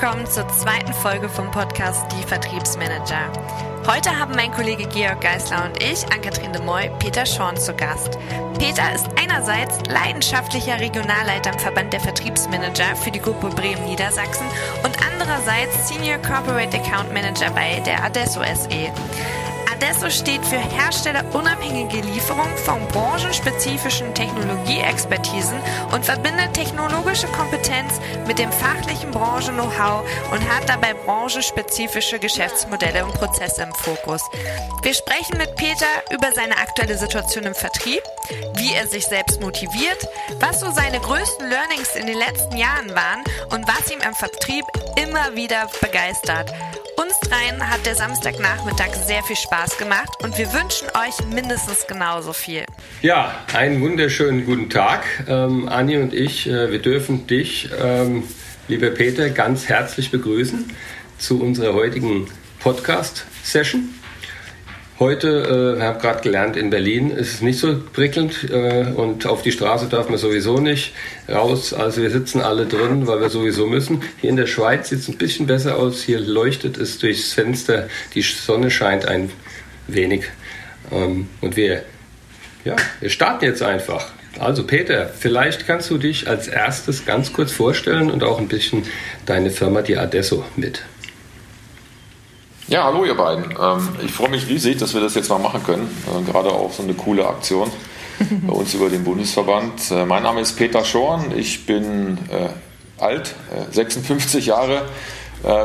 Willkommen zur zweiten Folge vom Podcast Die Vertriebsmanager. Heute haben mein Kollege Georg Geisler und ich, Ann-Kathrin de Moy, Peter Schorn zu Gast. Peter ist einerseits leidenschaftlicher Regionalleiter im Verband der Vertriebsmanager für die Gruppe Bremen Niedersachsen und andererseits Senior Corporate Account Manager bei der Adesso SE. Adesso steht für herstellerunabhängige Lieferung von branchenspezifischen Technologieexpertisen und verbindet technologische Kompetenz mit dem fachlichen Branchen-Know-how und hat dabei branchenspezifische Geschäftsmodelle und Prozesse im Fokus. Wir sprechen mit Peter über seine aktuelle Situation im Vertrieb, wie er sich selbst motiviert, was so seine größten Learnings in den letzten Jahren waren und was ihm am Vertrieb immer wieder begeistert. Uns dreien hat der Samstagnachmittag sehr viel Spaß gemacht und wir wünschen euch mindestens genauso viel. Ja, einen wunderschönen guten Tag. Ähm, Anni und ich, äh, wir dürfen dich, ähm, lieber Peter, ganz herzlich begrüßen zu unserer heutigen Podcast-Session. Heute, äh, wir haben gerade gelernt, in Berlin ist es nicht so prickelnd äh, und auf die Straße darf man sowieso nicht raus. Also wir sitzen alle drin, weil wir sowieso müssen. Hier in der Schweiz sieht es ein bisschen besser aus. Hier leuchtet es durchs Fenster. Die Sonne scheint ein wenig. Ähm, und wir, ja, wir starten jetzt einfach. Also Peter, vielleicht kannst du dich als erstes ganz kurz vorstellen und auch ein bisschen deine Firma, die Adesso, mit. Ja, hallo ihr beiden. Ähm, ich freue mich riesig, dass wir das jetzt mal machen können. Äh, gerade auch so eine coole Aktion bei uns über den Bundesverband. Äh, mein Name ist Peter Schorn. Ich bin äh, alt, 56 Jahre,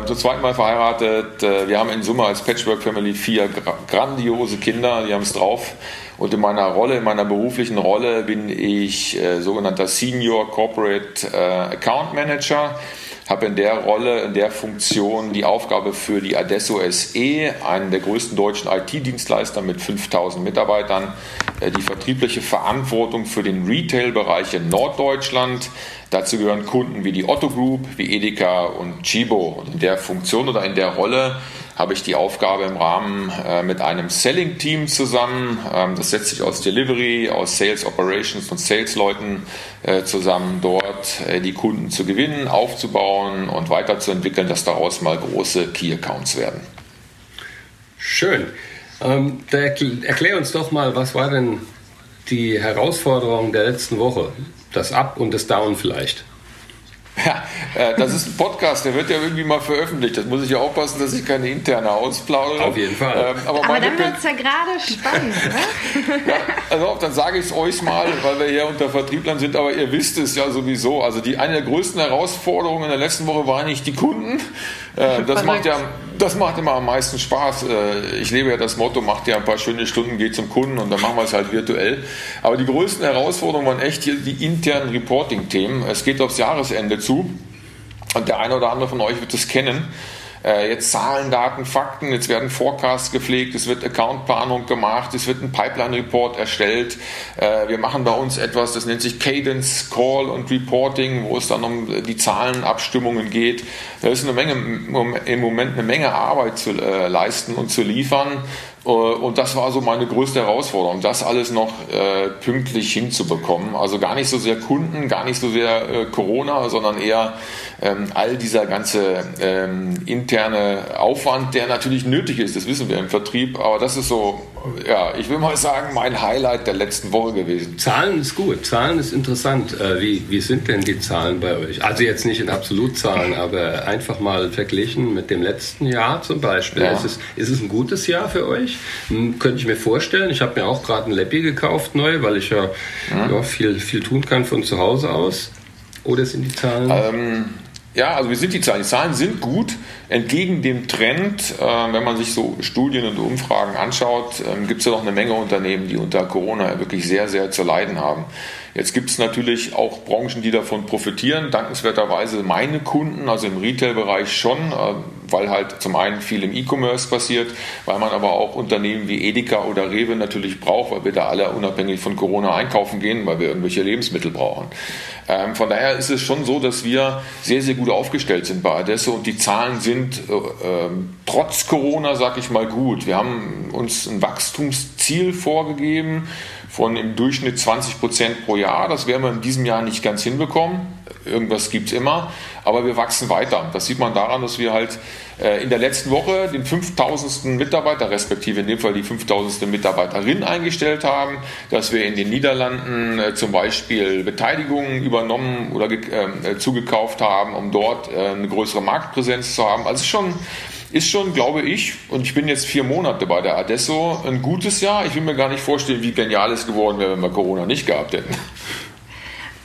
zum zweiten Mal verheiratet. Wir haben in Summe als Patchwork Family vier grandiose Kinder, die haben es drauf. Und in meiner Rolle, in meiner beruflichen Rolle bin ich sogenannter Senior Corporate Account Manager habe in der Rolle, in der Funktion die Aufgabe für die Adesso SE, einen der größten deutschen IT-Dienstleister mit 5000 Mitarbeitern, äh, die vertriebliche Verantwortung für den Retail-Bereich in Norddeutschland. Dazu gehören Kunden wie die Otto Group, wie Edeka und Chibo. Und in der Funktion oder in der Rolle habe ich die Aufgabe im Rahmen äh, mit einem Selling-Team zusammen, ähm, das setzt sich aus Delivery, aus Sales Operations und Sales-Leuten äh, zusammen, dort äh, die Kunden zu gewinnen, aufzubauen und weiterzuentwickeln, dass daraus mal große Key-Accounts werden. Schön. Ähm, erklär uns doch mal, was war denn die Herausforderung der letzten Woche? Das Up und das Down vielleicht. Ja, äh, das ist ein Podcast, der wird ja irgendwie mal veröffentlicht. Das muss ich ja aufpassen, dass ich keine interne ausplaudere. Auf jeden Fall. Ähm, aber, aber dann wird es ja gerade spannend, ne? ja, also dann sage ich es euch mal, weil wir hier unter Vertrieblern sind, aber ihr wisst es ja sowieso. Also die eine der größten Herausforderungen in der letzten Woche waren nicht die Kunden. Äh, das macht ja das macht immer am meisten Spaß. Äh, ich lebe ja das Motto, macht ja ein paar schöne Stunden, geht zum Kunden und dann machen wir es halt virtuell. Aber die größten Herausforderungen waren echt hier die internen Reporting-Themen. Es geht aufs Jahresende zu und der eine oder andere von euch wird es kennen. Äh, jetzt Zahlen, Daten, Fakten, jetzt werden Forecasts gepflegt, es wird Accountplanung gemacht, es wird ein Pipeline-Report erstellt. Äh, wir machen bei uns etwas, das nennt sich Cadence Call und Reporting, wo es dann um die Zahlenabstimmungen geht. Da ist eine Menge, im Moment eine Menge Arbeit zu äh, leisten und zu liefern. Äh, und das war so meine größte Herausforderung, das alles noch äh, pünktlich hinzubekommen. Also gar nicht so sehr Kunden, gar nicht so sehr äh, Corona, sondern eher ähm, all dieser ganze ähm, interne Aufwand, der natürlich nötig ist, das wissen wir im Vertrieb. Aber das ist so, ja, ich will mal sagen, mein Highlight der letzten Woche gewesen. Zahlen ist gut, Zahlen ist interessant. Äh, wie, wie sind denn die Zahlen bei euch? Also jetzt nicht in Absolutzahlen, aber einfach mal verglichen mit dem letzten Jahr zum Beispiel. Ja. Ist, es, ist es ein gutes Jahr für euch? Hm, könnte ich mir vorstellen. Ich habe mir auch gerade ein Leppi gekauft neu, weil ich ja, mhm. ja, viel, viel tun kann von zu Hause aus. Oder sind die Zahlen? Ähm, ja, also wie sind die Zahlen? Die Zahlen sind gut. Entgegen dem Trend, äh, wenn man sich so Studien und Umfragen anschaut, äh, gibt es ja noch eine Menge Unternehmen, die unter Corona wirklich sehr, sehr zu leiden haben. Jetzt gibt es natürlich auch Branchen, die davon profitieren. Dankenswerterweise meine Kunden, also im Retail-Bereich schon, äh, weil halt zum einen viel im E-Commerce passiert, weil man aber auch Unternehmen wie Edeka oder Rewe natürlich braucht, weil wir da alle unabhängig von Corona einkaufen gehen, weil wir irgendwelche Lebensmittel brauchen. Ähm, von daher ist es schon so, dass wir sehr, sehr gut aufgestellt sind bei Adesso und die Zahlen sind äh, äh, trotz Corona, sag ich mal, gut. Wir haben uns ein Wachstumsziel vorgegeben von im Durchschnitt 20 Prozent pro Jahr. Das werden wir in diesem Jahr nicht ganz hinbekommen. Irgendwas gibt es immer, aber wir wachsen weiter. Das sieht man daran, dass wir halt äh, in der letzten Woche den 5000. Mitarbeiter, respektive in dem Fall die 5000. Mitarbeiterin eingestellt haben, dass wir in den Niederlanden äh, zum Beispiel Beteiligungen übernommen oder äh, zugekauft haben, um dort eine größere Marktpräsenz zu haben. Also schon ist schon, glaube ich, und ich bin jetzt vier Monate bei der Adesso, ein gutes Jahr. Ich will mir gar nicht vorstellen, wie genial es geworden wäre, wenn wir Corona nicht gehabt hätten.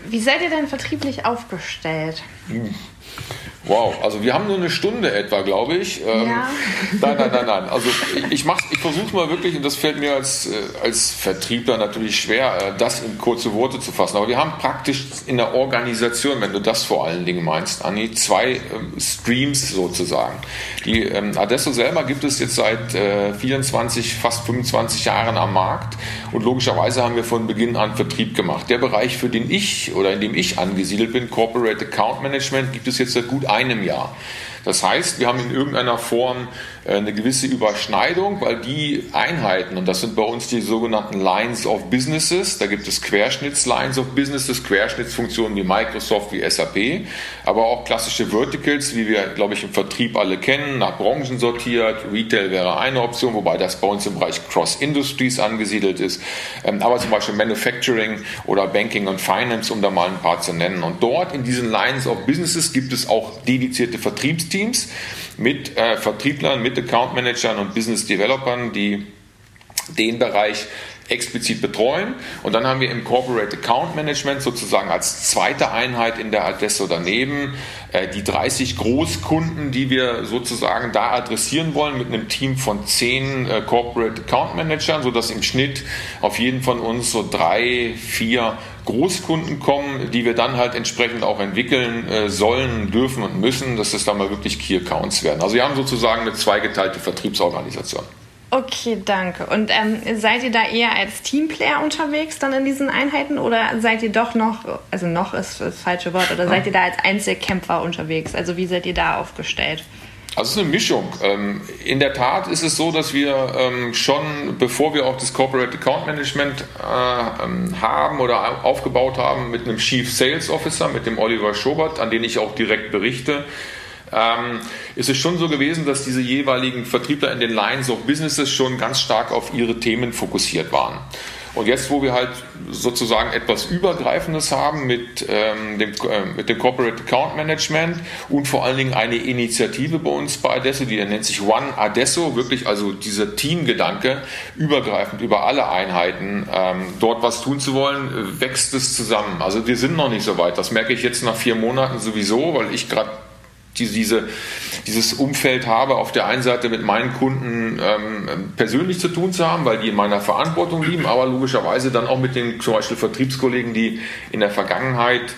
Wie seid ihr denn vertrieblich aufgestellt? Wow, also wir haben nur eine Stunde etwa, glaube ich. Ähm, ja. Nein, nein, nein, nein. Also ich, ich versuche mal wirklich, und das fällt mir als, äh, als Vertriebler natürlich schwer, äh, das in kurze Worte zu fassen. Aber wir haben praktisch in der Organisation, wenn du das vor allen Dingen meinst, Anni, zwei ähm, Streams sozusagen. Die ähm, Adesso selber gibt es jetzt seit äh, 24, fast 25 Jahren am Markt und logischerweise haben wir von Beginn an Vertrieb gemacht. Der Bereich, für den ich oder in dem ich angesiedelt bin, Corporate Account Management, gibt es jetzt seit gut einem Jahr. Das heißt, wir haben in irgendeiner Form eine gewisse Überschneidung, weil die Einheiten, und das sind bei uns die sogenannten Lines of Businesses, da gibt es Querschnitts-Lines of Businesses, Querschnittsfunktionen wie Microsoft, wie SAP, aber auch klassische Verticals, wie wir, glaube ich, im Vertrieb alle kennen, nach Branchen sortiert. Retail wäre eine Option, wobei das bei uns im Bereich Cross-Industries angesiedelt ist, ähm, aber zum Beispiel Manufacturing oder Banking und Finance, um da mal ein paar zu nennen. Und dort in diesen Lines of Businesses gibt es auch dedizierte Vertriebsteams mit äh, Vertrieblern, mit Account Managern und Business Developern, die den Bereich explizit betreuen. Und dann haben wir im Corporate Account Management sozusagen als zweite Einheit in der Adesso daneben äh, die 30 Großkunden, die wir sozusagen da adressieren wollen mit einem Team von 10 äh, Corporate Account Managern, sodass im Schnitt auf jeden von uns so drei, vier Großkunden kommen, die wir dann halt entsprechend auch entwickeln äh, sollen, dürfen und müssen, dass das dann mal wirklich Key Accounts werden. Also wir haben sozusagen eine zweigeteilte Vertriebsorganisation. Okay, danke. Und ähm, seid ihr da eher als Teamplayer unterwegs dann in diesen Einheiten oder seid ihr doch noch, also noch ist das falsche Wort, oder seid ihr da als Einzelkämpfer unterwegs? Also wie seid ihr da aufgestellt? Also es ist eine Mischung. Ähm, in der Tat ist es so, dass wir ähm, schon, bevor wir auch das Corporate Account Management äh, ähm, haben oder aufgebaut haben, mit einem Chief Sales Officer, mit dem Oliver Schobert, an den ich auch direkt berichte, ist es schon so gewesen, dass diese jeweiligen Vertriebler in den Lines of Businesses schon ganz stark auf ihre Themen fokussiert waren. Und jetzt, wo wir halt sozusagen etwas Übergreifendes haben mit, ähm, dem, äh, mit dem Corporate Account Management und vor allen Dingen eine Initiative bei uns bei Adesso, die nennt sich One Adesso, wirklich also dieser Teamgedanke, übergreifend über alle Einheiten, ähm, dort was tun zu wollen, wächst es zusammen. Also wir sind noch nicht so weit. Das merke ich jetzt nach vier Monaten sowieso, weil ich gerade diese, dieses Umfeld habe, auf der einen Seite mit meinen Kunden ähm, persönlich zu tun zu haben, weil die in meiner Verantwortung liegen, aber logischerweise dann auch mit den zum Beispiel Vertriebskollegen, die in der Vergangenheit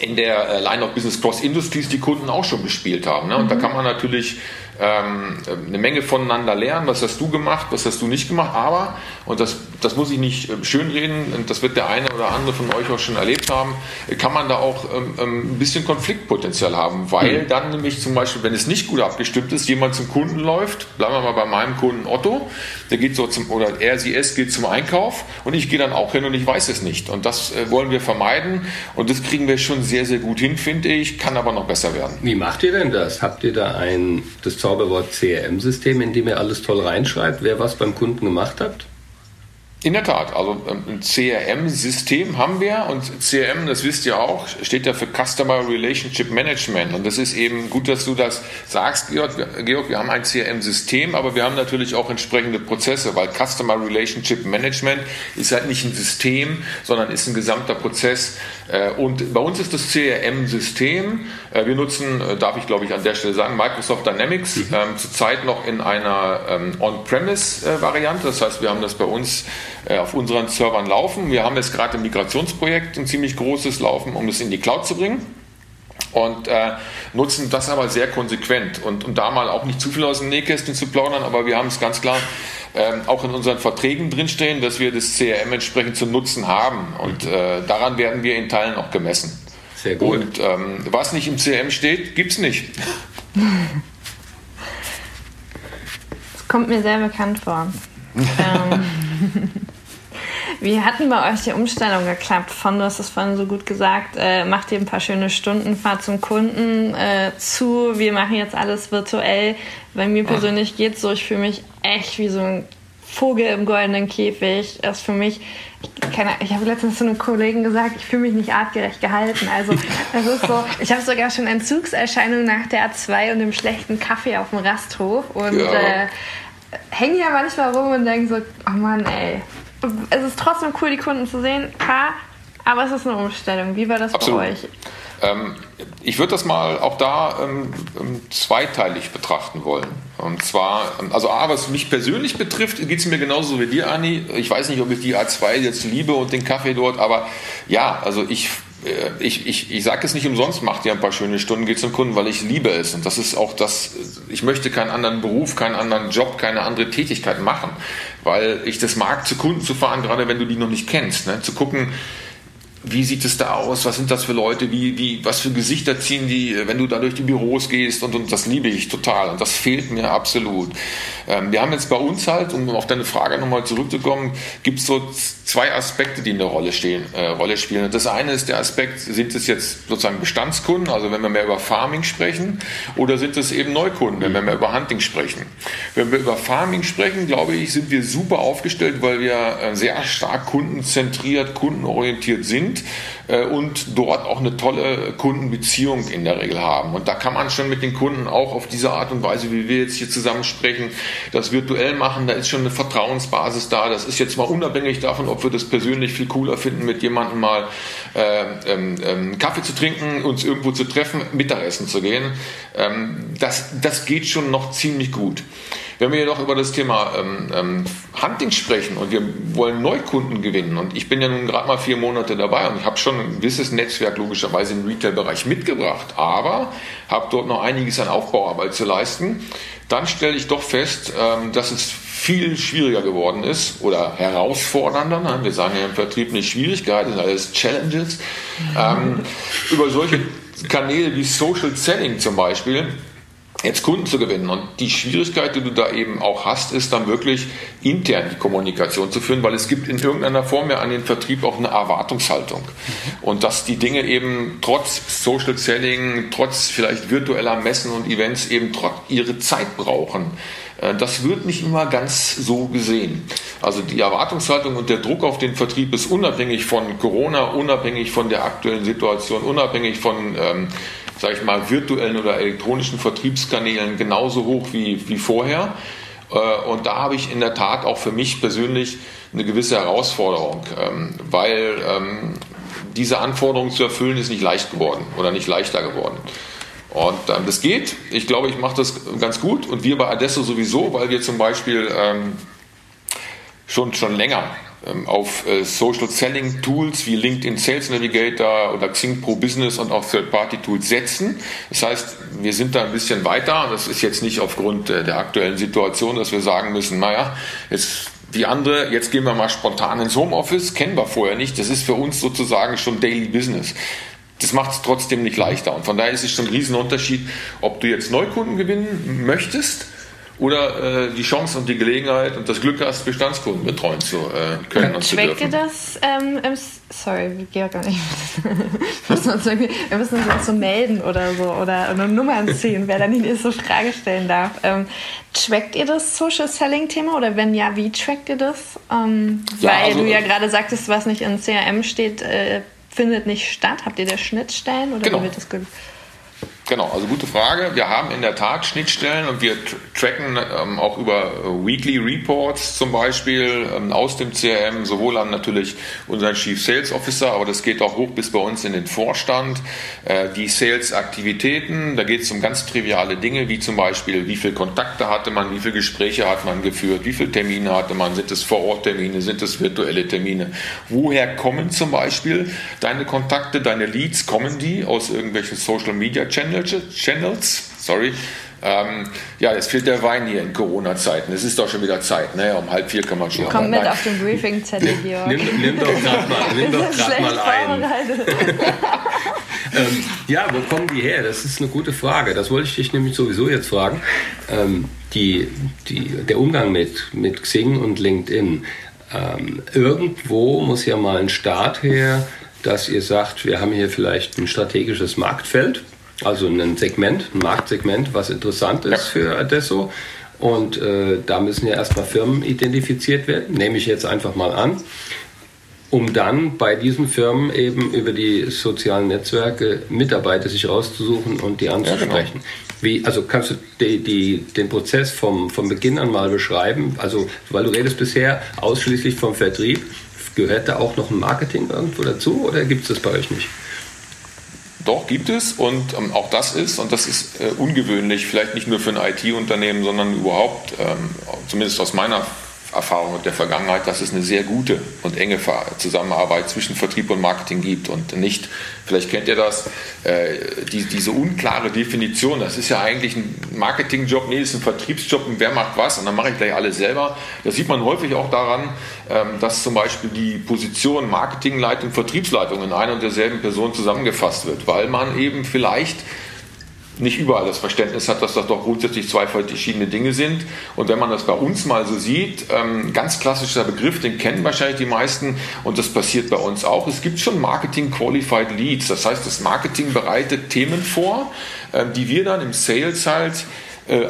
in der äh, Line of Business Cross Industries die Kunden auch schon bespielt haben. Ne? Und mhm. da kann man natürlich ähm, eine Menge voneinander lernen. Was hast du gemacht, was hast du nicht gemacht? Aber, und das, das muss ich nicht äh, schönreden, und das wird der eine oder andere von euch auch schon erlebt haben, kann man da auch ähm, ähm, ein bisschen Konfliktpotenzial haben, weil mhm. dann nämlich zum Beispiel, wenn es nicht gut abgestimmt ist, jemand zum Kunden läuft, bleiben wir mal bei meinem Kunden Otto, der geht so zum, oder er, sie, es geht zum Einkauf und ich gehe dann auch hin und ich weiß es nicht. Und das äh, wollen wir vermeiden und das kriegen wir schon sehr, sehr gut hin, finde ich, kann aber noch besser werden. Wie macht ihr denn das? Habt ihr da ein, das Zauberwort CRM-System, in dem ihr alles toll reinschreibt, wer was beim Kunden gemacht habt? In der Tat, also ähm, ein CRM-System haben wir und CRM, das wisst ihr auch, steht ja für Customer Relationship Management und das ist eben gut, dass du das sagst, Georg. Georg wir haben ein CRM-System, aber wir haben natürlich auch entsprechende Prozesse, weil Customer Relationship Management ist halt nicht ein System, sondern ist ein gesamter Prozess äh, und bei uns ist das CRM-System, äh, wir nutzen, äh, darf ich glaube ich an der Stelle sagen, Microsoft Dynamics, mhm. Ähm, zurzeit noch in einer ähm, On-Premise-Variante, das heißt, wir haben das bei uns auf unseren Servern laufen. Wir haben jetzt gerade im Migrationsprojekt ein ziemlich großes Laufen, um es in die Cloud zu bringen und äh, nutzen das aber sehr konsequent. Und um da mal auch nicht zu viel aus dem Nähkästchen zu plaudern, aber wir haben es ganz klar ähm, auch in unseren Verträgen drinstehen, dass wir das CRM entsprechend zu nutzen haben. Und äh, daran werden wir in Teilen auch gemessen. Sehr gut. Und ähm, was nicht im CRM steht, gibt es nicht. Das kommt mir sehr bekannt vor. ähm. Wie hatten bei euch die Umstellung geklappt? Von, du hast es vorhin so gut gesagt, äh, macht ihr ein paar schöne Stunden, fahrt zum Kunden äh, zu, wir machen jetzt alles virtuell. Bei mir persönlich geht es so, ich fühle mich echt wie so ein Vogel im goldenen Käfig. Das ist für mich, ich, keine, ich habe letztens zu einem Kollegen gesagt, ich fühle mich nicht artgerecht gehalten. Also es ist so, ich habe sogar schon Entzugserscheinungen nach der A2 und dem schlechten Kaffee auf dem Rasthof und ja. äh, hänge ja manchmal rum und denke so, oh Mann, ey. Es ist trotzdem cool, die Kunden zu sehen, klar, aber es ist eine Umstellung. Wie war das Absolut. bei euch? Ähm, ich würde das mal auch da ähm, ähm, zweiteilig betrachten wollen. Und zwar, ähm, also A, was mich persönlich betrifft, geht es mir genauso wie dir, Anni. Ich weiß nicht, ob ich die A2 jetzt liebe und den Kaffee dort, aber ja, also ich ich, ich, ich sage es nicht umsonst, macht ihr ein paar schöne Stunden, geht zum Kunden, weil ich liebe es. Und das ist auch das, ich möchte keinen anderen Beruf, keinen anderen Job, keine andere Tätigkeit machen, weil ich das mag, zu Kunden zu fahren, gerade wenn du die noch nicht kennst, ne? zu gucken, wie sieht es da aus? Was sind das für Leute? Wie, wie, was für Gesichter ziehen die, wenn du da durch die Büros gehst? Und, und das liebe ich total. Und das fehlt mir absolut. Ähm, wir haben jetzt bei uns halt, um auf deine Frage nochmal zurückzukommen, gibt es so zwei Aspekte, die eine Rolle, stehen, äh, Rolle spielen. Das eine ist der Aspekt, sind es jetzt sozusagen Bestandskunden, also wenn wir mehr über Farming sprechen, oder sind es eben Neukunden, wenn wir mehr über Hunting sprechen? Wenn wir über Farming sprechen, glaube ich, sind wir super aufgestellt, weil wir äh, sehr stark kundenzentriert, kundenorientiert sind sind äh, und dort auch eine tolle Kundenbeziehung in der Regel haben. Und da kann man schon mit den Kunden auch auf diese Art und Weise, wie wir jetzt hier zusammen sprechen, das virtuell machen. Da ist schon eine Vertrauensbasis da. Das ist jetzt mal unabhängig davon, ob wir das persönlich viel cooler finden, mit jemandem mal äh, ähm, ähm, Kaffee zu trinken, uns irgendwo zu treffen, Mittagessen zu gehen. Ähm, das, das geht schon noch ziemlich gut. Wenn wir jedoch über das Thema ähm, ähm, Hunting sprechen und wir wollen Neukunden gewinnen und ich bin ja nun gerade mal vier Monate dabei und ich habe schon ein gewisses Netzwerk logischerweise im Retail-Bereich mitgebracht, aber habe dort noch einiges an Aufbauarbeit zu leisten, dann stelle ich doch fest, ähm, dass es viel schwieriger geworden ist oder herausfordernder. Ne? Wir sagen ja im Vertrieb nicht Schwierigkeiten, das sind alles Challenges. Ähm, über solche Kanäle wie Social Selling zum Beispiel jetzt Kunden zu gewinnen. Und die Schwierigkeit, die du da eben auch hast, ist dann wirklich intern die Kommunikation zu führen, weil es gibt in irgendeiner Form ja an den Vertrieb auch eine Erwartungshaltung. Mhm. Und dass die Dinge eben trotz Social Selling, trotz vielleicht virtueller Messen und Events eben trotz ihre Zeit brauchen. Äh, das wird nicht immer ganz so gesehen. Also die Erwartungshaltung und der Druck auf den Vertrieb ist unabhängig von Corona, unabhängig von der aktuellen Situation, unabhängig von ähm, sage ich mal, virtuellen oder elektronischen Vertriebskanälen genauso hoch wie, wie vorher. Äh, und da habe ich in der Tat auch für mich persönlich eine gewisse Herausforderung, ähm, weil ähm, diese Anforderungen zu erfüllen ist nicht leicht geworden oder nicht leichter geworden. Und ähm, das geht. Ich glaube, ich mache das ganz gut. Und wir bei Adesso sowieso, weil wir zum Beispiel schon, schon länger auf äh, Social Selling Tools wie LinkedIn Sales Navigator oder Xing Pro Business und auf Third-Party Tools setzen. Das heißt, wir sind da ein bisschen weiter. Das ist jetzt nicht aufgrund äh, der aktuellen Situation, dass wir sagen müssen, naja, jetzt die andere, jetzt gehen wir mal spontan ins Homeoffice, kennen wir vorher nicht. Das ist für uns sozusagen schon Daily Business. Das macht es trotzdem nicht leichter. Und von daher ist es schon ein Riesenunterschied, ob du jetzt Neukunden gewinnen möchtest oder äh, die Chance und die Gelegenheit und das Glück hast, Bestandskunden betreuen zu äh, können und zu dürfen. ihr das ähm, im, sorry, Georg gar nicht. wir müssen uns so melden oder so oder eine Nummer ziehen, wer dann die nächste Frage stellen darf. Ähm, trackt ihr das Social Selling Thema oder wenn ja, wie trackt ihr das? Ähm, ja, weil also, du ja gerade sagtest, was nicht in CRM steht, äh, findet nicht statt. Habt ihr da Schnittstellen oder genau. wie wird das gemacht? Genau, also gute Frage. Wir haben in der Tat Schnittstellen und wir tracken ähm, auch über äh, Weekly Reports zum Beispiel ähm, aus dem CRM, sowohl an natürlich unseren Chief Sales Officer, aber das geht auch hoch bis bei uns in den Vorstand. Äh, die Sales-Aktivitäten, da geht es um ganz triviale Dinge, wie zum Beispiel, wie viele Kontakte hatte man, wie viele Gespräche hat man geführt, wie viele Termine hatte man, sind es Vor-Ort-Termine, sind es virtuelle Termine. Woher kommen zum Beispiel deine Kontakte, deine Leads, kommen die aus irgendwelchen Social-Media-Channels? Channels, sorry. Ähm, ja, jetzt fehlt der Wein hier in Corona-Zeiten. Es ist doch schon wieder Zeit. Ne? Um halb vier kann man schon. Komm mit auf den Briefing-Zettel hier. Nimm, nimm, doch gerade mal, nimm doch grad mal ein. ähm, ja, wo kommen die her? Das ist eine gute Frage. Das wollte ich dich nämlich sowieso jetzt fragen. Ähm, die, die, der Umgang mit, mit Xing und LinkedIn. ähm, irgendwo muss ja mal ein Start her, dass ihr sagt, wir haben hier vielleicht ein strategisches Marktfeld, also ein Segment, ein Marktsegment, was interessant ist ja. für Adesso. Und äh, da müssen ja erstmal Firmen identifiziert werden, nehme ich jetzt einfach mal an, um dann bei diesen Firmen eben über die sozialen Netzwerke Mitarbeiter sich rauszusuchen und die anzusprechen. Ja, genau. Wie, also kannst du die, die, den Prozess vom, vom Beginn an mal beschreiben? Also, weil du redest bisher ausschließlich vom Vertrieb. Gehört da auch noch ein Marketing irgendwo dazu oder gibt es das bei euch nicht? Doch, gibt es und ähm, auch das ist, und das ist äh, ungewöhnlich, vielleicht nicht nur für ein IT-Unternehmen, sondern überhaupt, ähm, zumindest aus meiner Erfahrung der Vergangenheit, dass es eine sehr gute und enge Zusammenarbeit zwischen Vertrieb und Marketing gibt und nicht, vielleicht kennt ihr das, äh, die, diese unklare Definition, das ist ja eigentlich ein Marketingjob, nee, ist ein Vertriebsjob und wer macht was und dann mache ich gleich alles selber. Das sieht man häufig auch daran, ähm, dass zum Beispiel die Position Marketingleitung, Vertriebsleitung in einer und derselben Person zusammengefasst wird, weil man eben vielleicht nicht überall das Verständnis hat, dass das doch grundsätzlich zwei verschiedene Dinge sind. Und wenn man das bei uns mal so sieht, ähm, ganz klassischer Begriff, den kennen wahrscheinlich die meisten und das passiert bei uns auch. Es gibt schon Marketing Qualified Leads. Das heißt, das Marketing bereitet Themen vor, äh, die wir dann im Sales halt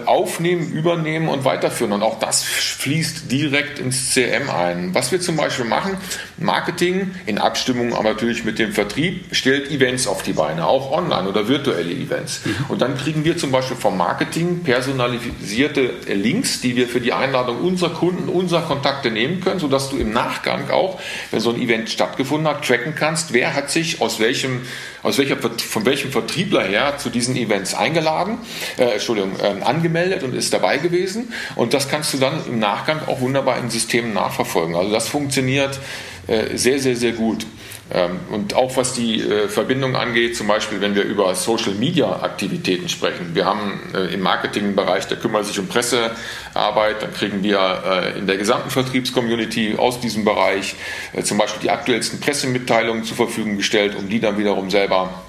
aufnehmen, übernehmen und weiterführen. Und auch das fließt direkt ins CRM ein. Was wir zum Beispiel machen, Marketing in Abstimmung aber natürlich mit dem Vertrieb stellt Events auf die Beine, auch online oder virtuelle Events. Mhm. Und dann kriegen wir zum Beispiel vom Marketing personalisierte Links, die wir für die Einladung unserer Kunden, unserer Kontakte nehmen können, sodass du im Nachgang auch, wenn so ein Event stattgefunden hat, tracken kannst, wer hat sich aus welchem aus welcher, von welchem Vertriebler her zu diesen Events eingeladen, äh, Entschuldigung, äh, angemeldet und ist dabei gewesen. Und das kannst du dann im Nachgang auch wunderbar in Systemen nachverfolgen. Also das funktioniert äh, sehr, sehr, sehr gut. Ähm, und auch was die äh, Verbindung angeht, zum Beispiel, wenn wir über Social Media Aktivitäten sprechen. Wir haben äh, im Marketingbereich, der kümmert sich um Pressearbeit, dann kriegen wir äh, in der gesamten Vertriebscommunity aus diesem Bereich zum Beispiel die aktuellsten Pressemitteilungen zur Verfügung gestellt, um die dann wiederum selber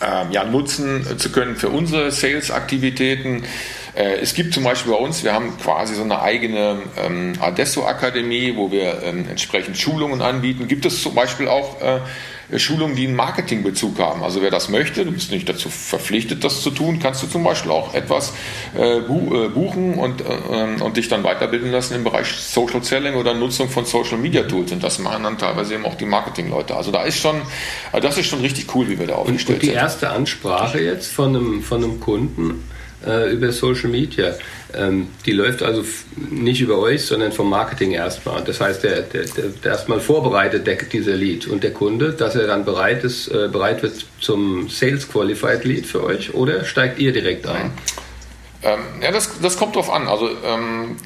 ähm, ja, nutzen zu können für unsere Sales-Aktivitäten. Äh, es gibt zum Beispiel bei uns, wir haben quasi so eine eigene ähm, Adesso-Akademie, wo wir ähm, entsprechend Schulungen anbieten. Gibt es zum Beispiel auch äh, Schulungen, die einen Marketingbezug haben. Also wer das möchte, du bist nicht dazu verpflichtet, das zu tun, kannst du zum Beispiel auch etwas äh, bu äh, buchen und, äh, und dich dann weiterbilden lassen im Bereich Social Selling oder Nutzung von Social Media Tools. Und das machen dann teilweise eben auch die Marketingleute. Also da ist schon, äh, das ist schon richtig cool, wie wir da aufgestellt sind. Und die erste Ansprache jetzt von einem, von einem Kunden äh, über Social Media. Ähm, die läuft also nicht über euch, sondern vom Marketing erstmal. Das heißt, der, der, der erstmal vorbereitet der, dieser Lead und der Kunde, dass er dann bereit ist, äh, bereit wird zum Sales Qualified Lead für euch oder steigt ihr direkt ein? Ähm, ja, das, das kommt drauf an. Also ähm,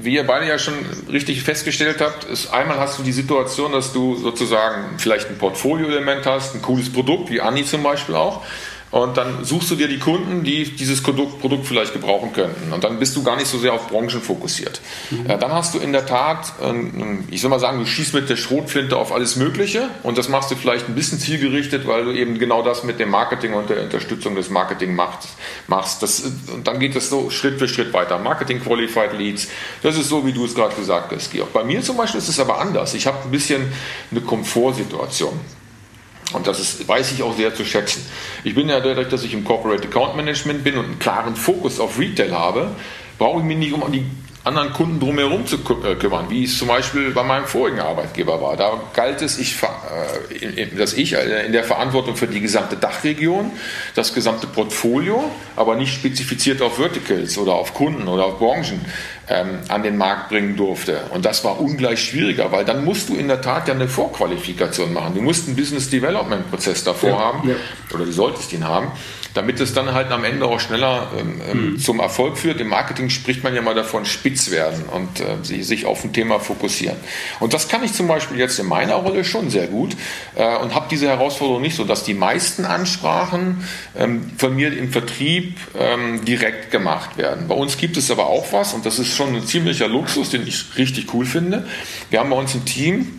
wie ihr beide ja schon richtig festgestellt habt, ist einmal hast du die Situation, dass du sozusagen vielleicht ein Portfolioelement hast, ein cooles Produkt, wie Anni zum Beispiel auch. Und dann suchst du dir die Kunden, die dieses Produkt, vielleicht gebrauchen könnten. Und dann bist du gar nicht so sehr auf Branchen fokussiert. Mhm. Äh, dann hast du in der Tat, ich soll mal sagen, du schießt mit der Schrotflinte auf alles Mögliche. Und das machst du vielleicht ein bisschen zielgerichtet, weil du eben genau das mit dem Marketing und der Unterstützung des Marketing machst. machst. Das, und dann geht das so Schritt für Schritt weiter. Marketing Qualified Leads. Das ist so, wie du es gerade gesagt hast, Georg. Bei mir zum Beispiel ist es aber anders. Ich habe ein bisschen eine Komfortsituation. Und das ist, weiß ich auch sehr zu schätzen. Ich bin ja dadurch, dass ich im Corporate Account Management bin und einen klaren Fokus auf Retail habe, brauche ich mich nicht um die anderen Kunden drumherum zu äh, kümmern, wie es zum Beispiel bei meinem vorigen Arbeitgeber war. Da galt es, ich, äh, dass ich äh, in der Verantwortung für die gesamte Dachregion, das gesamte Portfolio, aber nicht spezifiziert auf Verticals oder auf Kunden oder auf Branchen ähm, an den Markt bringen durfte. Und das war ungleich schwieriger, weil dann musst du in der Tat ja eine Vorqualifikation machen. Du musst einen Business Development Prozess davor ja, haben ja. oder du solltest ihn haben damit es dann halt am Ende auch schneller ähm, mhm. zum Erfolg führt. Im Marketing spricht man ja mal davon, spitz werden und äh, sich auf ein Thema fokussieren. Und das kann ich zum Beispiel jetzt in meiner Rolle schon sehr gut äh, und habe diese Herausforderung nicht so, dass die meisten Ansprachen ähm, von mir im Vertrieb ähm, direkt gemacht werden. Bei uns gibt es aber auch was und das ist schon ein ziemlicher Luxus, den ich richtig cool finde. Wir haben bei uns ein Team,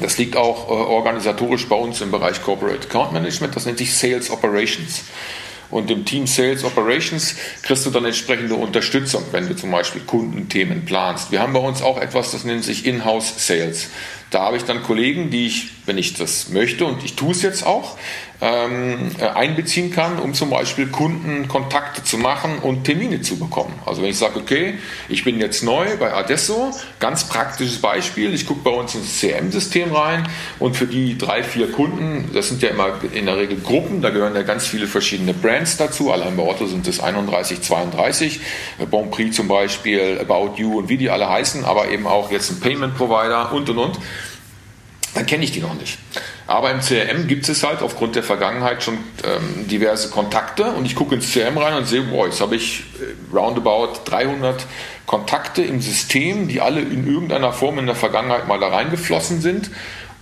das liegt auch äh, organisatorisch bei uns im Bereich Corporate Account Management. Das nennt sich Sales Operations. Und im Team Sales Operations kriegst du dann entsprechende Unterstützung, wenn du zum Beispiel Kundenthemen planst. Wir haben bei uns auch etwas, das nennt sich Inhouse Sales. Da habe ich dann Kollegen, die ich, wenn ich das möchte, und ich tue es jetzt auch, ähm, äh, einbeziehen kann, um zum Beispiel Kundenkontakte zu machen und Termine zu bekommen. Also wenn ich sage, okay, ich bin jetzt neu bei Adesso, ganz praktisches Beispiel, ich gucke bei uns ins CM-System rein und für die drei, vier Kunden, das sind ja immer in der Regel Gruppen, da gehören ja ganz viele verschiedene Brands dazu, allein bei Otto sind es 31, 32, Bon Prix zum Beispiel, About You und wie die alle heißen, aber eben auch jetzt ein Payment Provider und und und dann kenne ich die noch nicht. Aber im CRM gibt es halt aufgrund der Vergangenheit schon ähm, diverse Kontakte und ich gucke ins CRM rein und sehe, boah, jetzt habe ich äh, roundabout 300 Kontakte im System, die alle in irgendeiner Form in der Vergangenheit mal da reingeflossen sind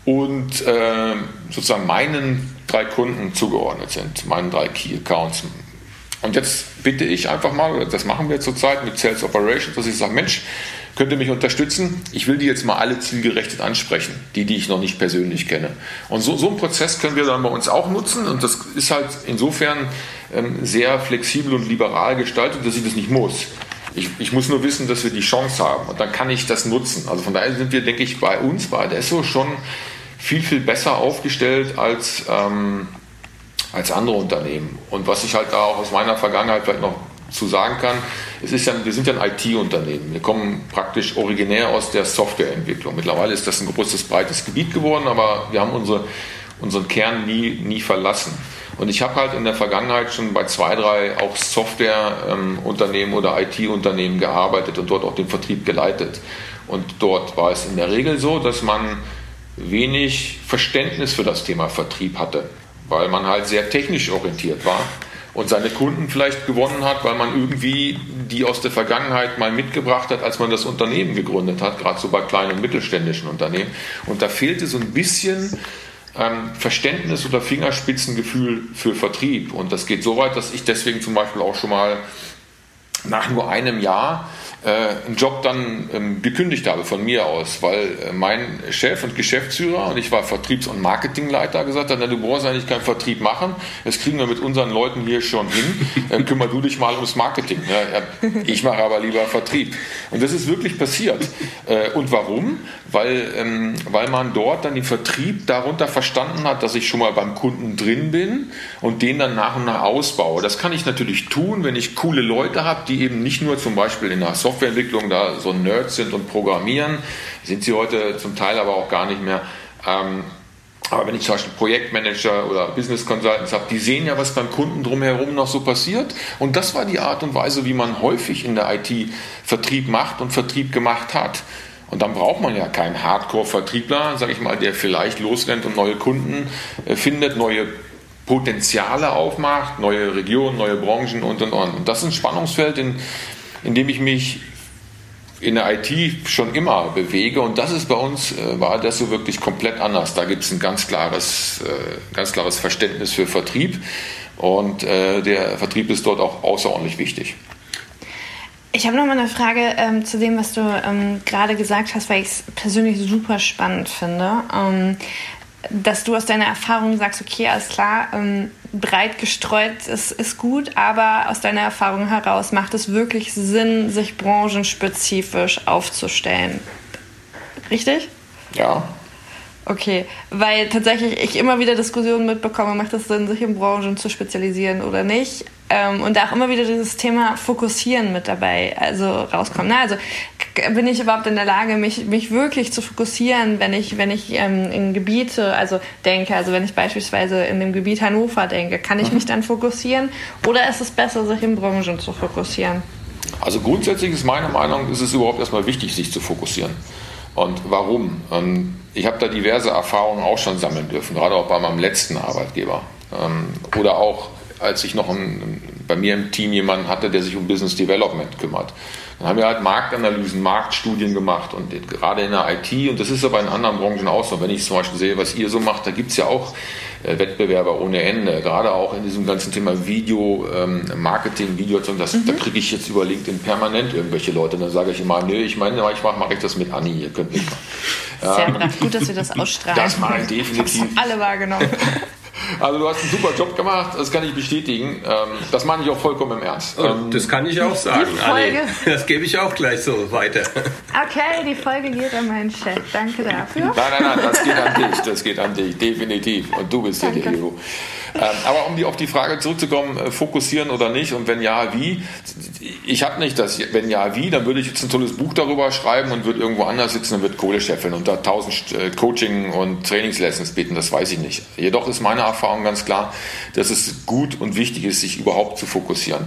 und äh, sozusagen meinen drei Kunden zugeordnet sind, meinen drei Key Accounts. Und jetzt bitte ich einfach mal, das machen wir zurzeit mit Sales Operations, dass ich sage, Mensch, könnt ihr mich unterstützen? Ich will die jetzt mal alle zielgerichtet ansprechen, die, die ich noch nicht persönlich kenne. Und so, so einen Prozess können wir dann bei uns auch nutzen und das ist halt insofern ähm, sehr flexibel und liberal gestaltet, dass ich das nicht muss. Ich, ich, muss nur wissen, dass wir die Chance haben und dann kann ich das nutzen. Also von daher sind wir, denke ich, bei uns, bei Adesso schon viel, viel besser aufgestellt als, ähm, als andere Unternehmen. Und was ich halt da auch aus meiner Vergangenheit vielleicht noch zu sagen kann, es ist ja, wir sind ja ein IT-Unternehmen. Wir kommen praktisch originär aus der Softwareentwicklung. Mittlerweile ist das ein großes, breites Gebiet geworden, aber wir haben unsere, unseren Kern nie, nie verlassen. Und ich habe halt in der Vergangenheit schon bei zwei, drei auch Softwareunternehmen ähm, oder IT-Unternehmen gearbeitet und dort auch den Vertrieb geleitet. Und dort war es in der Regel so, dass man wenig Verständnis für das Thema Vertrieb hatte, weil man halt sehr technisch orientiert war und seine Kunden vielleicht gewonnen hat, weil man irgendwie die aus der Vergangenheit mal mitgebracht hat, als man das Unternehmen gegründet hat, gerade so bei kleinen und mittelständischen Unternehmen. Und da fehlte so ein bisschen ähm, Verständnis oder Fingerspitzengefühl für Vertrieb. Und das geht so weit, dass ich deswegen zum Beispiel auch schon mal nach nur einem Jahr äh, einen Job dann ähm, gekündigt habe von mir aus, weil äh, mein Chef und Geschäftsführer und ich war Vertriebs- und Marketingleiter gesagt hat, du brauchst eigentlich keinen Vertrieb machen, das kriegen wir mit unseren Leuten hier schon hin, äh, kümmer du dich mal ums Marketing. Ja, ich mache aber lieber Vertrieb. Und das ist wirklich passiert. Äh, und warum? Weil, ähm, weil man dort dann den Vertrieb darunter verstanden hat, dass ich schon mal beim Kunden drin bin und den dann nach und nach ausbaue. Das kann ich natürlich tun, wenn ich coole Leute habe, die eben nicht nur zum Beispiel in der Software Softwareentwicklung da so Nerds sind und programmieren, sind sie heute zum Teil aber auch gar nicht mehr. Ähm, aber wenn ich zum Beispiel Projektmanager oder Business Consultants habe, die sehen ja, was beim Kunden drumherum noch so passiert. Und das war die Art und Weise, wie man häufig in der IT Vertrieb macht und Vertrieb gemacht hat. Und dann braucht man ja keinen Hardcore-Vertriebler, sage ich mal, der vielleicht losrennt und neue Kunden äh, findet, neue Potenziale aufmacht, neue Regionen, neue Branchen und und und. Und das ist ein Spannungsfeld, in, in dem ich mich in der IT schon immer bewege und das ist bei uns, äh, war das so wirklich komplett anders. Da gibt es ein ganz klares, äh, ganz klares Verständnis für Vertrieb und äh, der Vertrieb ist dort auch außerordentlich wichtig. Ich habe noch mal eine Frage ähm, zu dem, was du ähm, gerade gesagt hast, weil ich es persönlich super spannend finde. Ähm, dass du aus deiner Erfahrung sagst, okay, alles klar, ähm, breit gestreut ist, ist gut, aber aus deiner Erfahrung heraus macht es wirklich Sinn, sich branchenspezifisch aufzustellen. Richtig? Ja. Okay, weil tatsächlich ich immer wieder Diskussionen mitbekomme, macht es Sinn, sich in Branchen zu spezialisieren oder nicht? Ähm, und da auch immer wieder dieses Thema Fokussieren mit dabei also rauskommt. Na, also bin ich überhaupt in der Lage, mich, mich wirklich zu fokussieren, wenn ich, wenn ich ähm, in Gebiete also denke, also wenn ich beispielsweise in dem Gebiet Hannover denke, kann ich mich dann fokussieren oder ist es besser, sich in Branchen zu fokussieren? Also grundsätzlich ist meine Meinung, ist es überhaupt erstmal wichtig, sich zu fokussieren. Und warum? Ähm, ich habe da diverse Erfahrungen auch schon sammeln dürfen, gerade auch bei meinem letzten Arbeitgeber. Ähm, oder auch, als ich noch ein, bei mir im Team jemanden hatte, der sich um Business Development kümmert. Dann haben wir halt Marktanalysen, Marktstudien gemacht und gerade in der IT, und das ist aber in anderen Branchen auch so. Wenn ich zum Beispiel sehe, was ihr so macht, da gibt es ja auch äh, Wettbewerber ohne Ende. Gerade auch in diesem ganzen Thema Video, ähm, Marketing, Video, das, mhm. da kriege ich jetzt über LinkedIn permanent irgendwelche Leute. dann sage ich immer, nee, ich meine, ich mache mach ich das mit Anni, ihr könnt nicht Sehr ähm, brav, gut, dass wir das ausstrahlen. Das mache ich definitiv. Alle wahrgenommen. Also du hast einen super Job gemacht, das kann ich bestätigen. Ähm, das meine ich auch vollkommen im Ernst. Ähm, das kann ich auch sagen, Folge, Das gebe ich auch gleich so weiter. Okay, die Folge geht an meinen Chef. Danke dafür. Nein, nein, nein, das geht an dich. Das geht an dich, definitiv. Und du bist Danke. hier der Hero. Ähm, aber um die, auf die Frage zurückzukommen, äh, fokussieren oder nicht und wenn ja, wie? Ich habe nicht das, wenn ja, wie, dann würde ich jetzt ein tolles Buch darüber schreiben und würde irgendwo anders sitzen und würde Kohle scheffeln und da tausend äh, Coaching- und Trainingslessons bieten, das weiß ich nicht. Jedoch ist meine Erfahrung ganz klar, dass es gut und wichtig ist, sich überhaupt zu fokussieren.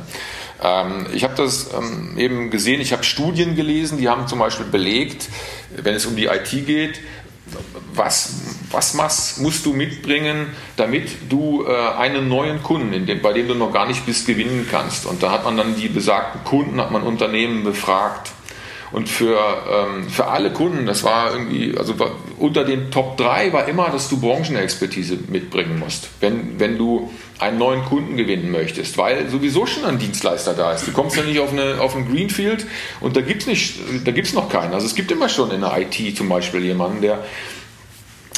Ähm, ich habe das ähm, eben gesehen, ich habe Studien gelesen, die haben zum Beispiel belegt, wenn es um die IT geht, was, was machst, musst du mitbringen, damit du äh, einen neuen Kunden, dem, bei dem du noch gar nicht bist, gewinnen kannst. Und da hat man dann die besagten Kunden, hat man Unternehmen befragt. Und für, ähm, für alle Kunden, das war irgendwie, also unter den Top 3 war immer, dass du Branchenexpertise mitbringen musst. Wenn, wenn du einen neuen Kunden gewinnen möchtest, weil sowieso schon ein Dienstleister da ist. Du kommst ja nicht auf, eine, auf ein Greenfield und da gibt es noch keinen. Also es gibt immer schon in der IT zum Beispiel jemanden, der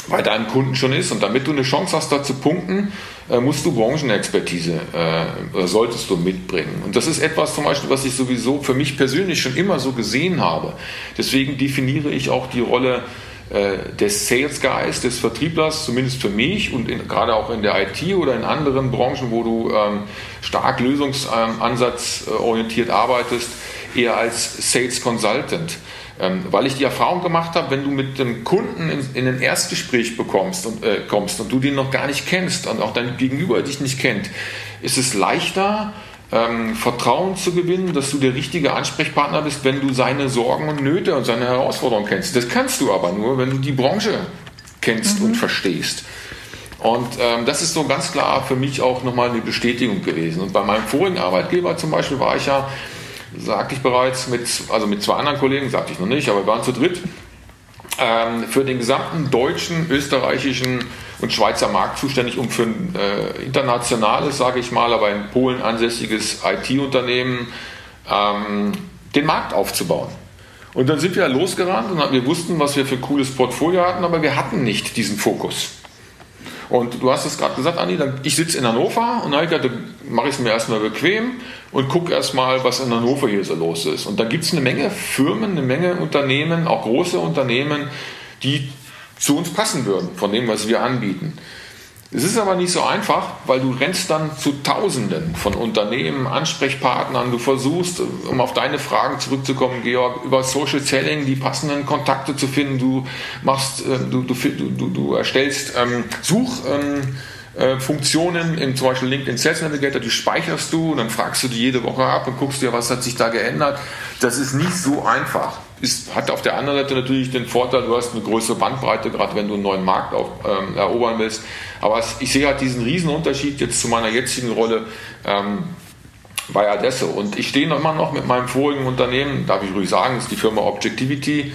bei deinem Kunden schon ist. Und damit du eine Chance hast, da zu punkten, äh, musst du Branchenexpertise äh, solltest du mitbringen. Und das ist etwas zum Beispiel, was ich sowieso für mich persönlich schon immer so gesehen habe. Deswegen definiere ich auch die Rolle äh, des Sales Guys, des Vertrieblers, zumindest für mich und in, gerade auch in der IT oder in anderen Branchen, wo du ähm, stark lösungsansatzorientiert arbeitest, eher als Sales Consultant. Ähm, weil ich die Erfahrung gemacht habe, wenn du mit dem Kunden in, in ein Erstgespräch bekommst und, äh, kommst und du den noch gar nicht kennst und auch dein Gegenüber dich nicht kennt, ist es leichter, ähm, Vertrauen zu gewinnen, dass du der richtige Ansprechpartner bist, wenn du seine Sorgen und Nöte und seine Herausforderungen kennst. Das kannst du aber nur, wenn du die Branche kennst mhm. und verstehst. Und ähm, das ist so ganz klar für mich auch nochmal eine Bestätigung gewesen. Und bei meinem vorigen Arbeitgeber zum Beispiel war ich ja sagte ich bereits, mit, also mit zwei anderen Kollegen, sagte ich noch nicht, aber wir waren zu dritt, ähm, für den gesamten deutschen, österreichischen und Schweizer Markt zuständig, um für ein äh, internationales, sage ich mal, aber in Polen ansässiges IT-Unternehmen ähm, den Markt aufzubauen. Und dann sind wir losgerannt und wir wussten, was wir für ein cooles Portfolio hatten, aber wir hatten nicht diesen Fokus. Und du hast es gerade gesagt, Andi, dann, ich sitze in Hannover und dann mache ich es mir erstmal bequem und gucke erstmal, was in Hannover hier so los ist. Und da gibt es eine Menge Firmen, eine Menge Unternehmen, auch große Unternehmen, die zu uns passen würden, von dem, was wir anbieten. Es ist aber nicht so einfach, weil du rennst dann zu Tausenden von Unternehmen, Ansprechpartnern. Du versuchst, um auf deine Fragen zurückzukommen, Georg, über Social Selling die passenden Kontakte zu finden. Du machst, äh, du, du, du, du erstellst ähm, Such. Ähm, äh, Funktionen in zum Beispiel LinkedIn Sales Navigator, die speicherst du und dann fragst du die jede Woche ab und guckst dir, was hat sich da geändert. Das ist nicht so einfach. Ist, hat auf der anderen Seite natürlich den Vorteil, du hast eine größere Bandbreite, gerade wenn du einen neuen Markt auf, ähm, erobern willst. Aber ich sehe halt diesen Riesenunterschied jetzt zu meiner jetzigen Rolle ähm, bei Adesso. Und ich stehe immer noch mit meinem vorigen Unternehmen, darf ich ruhig sagen, ist die Firma Objectivity,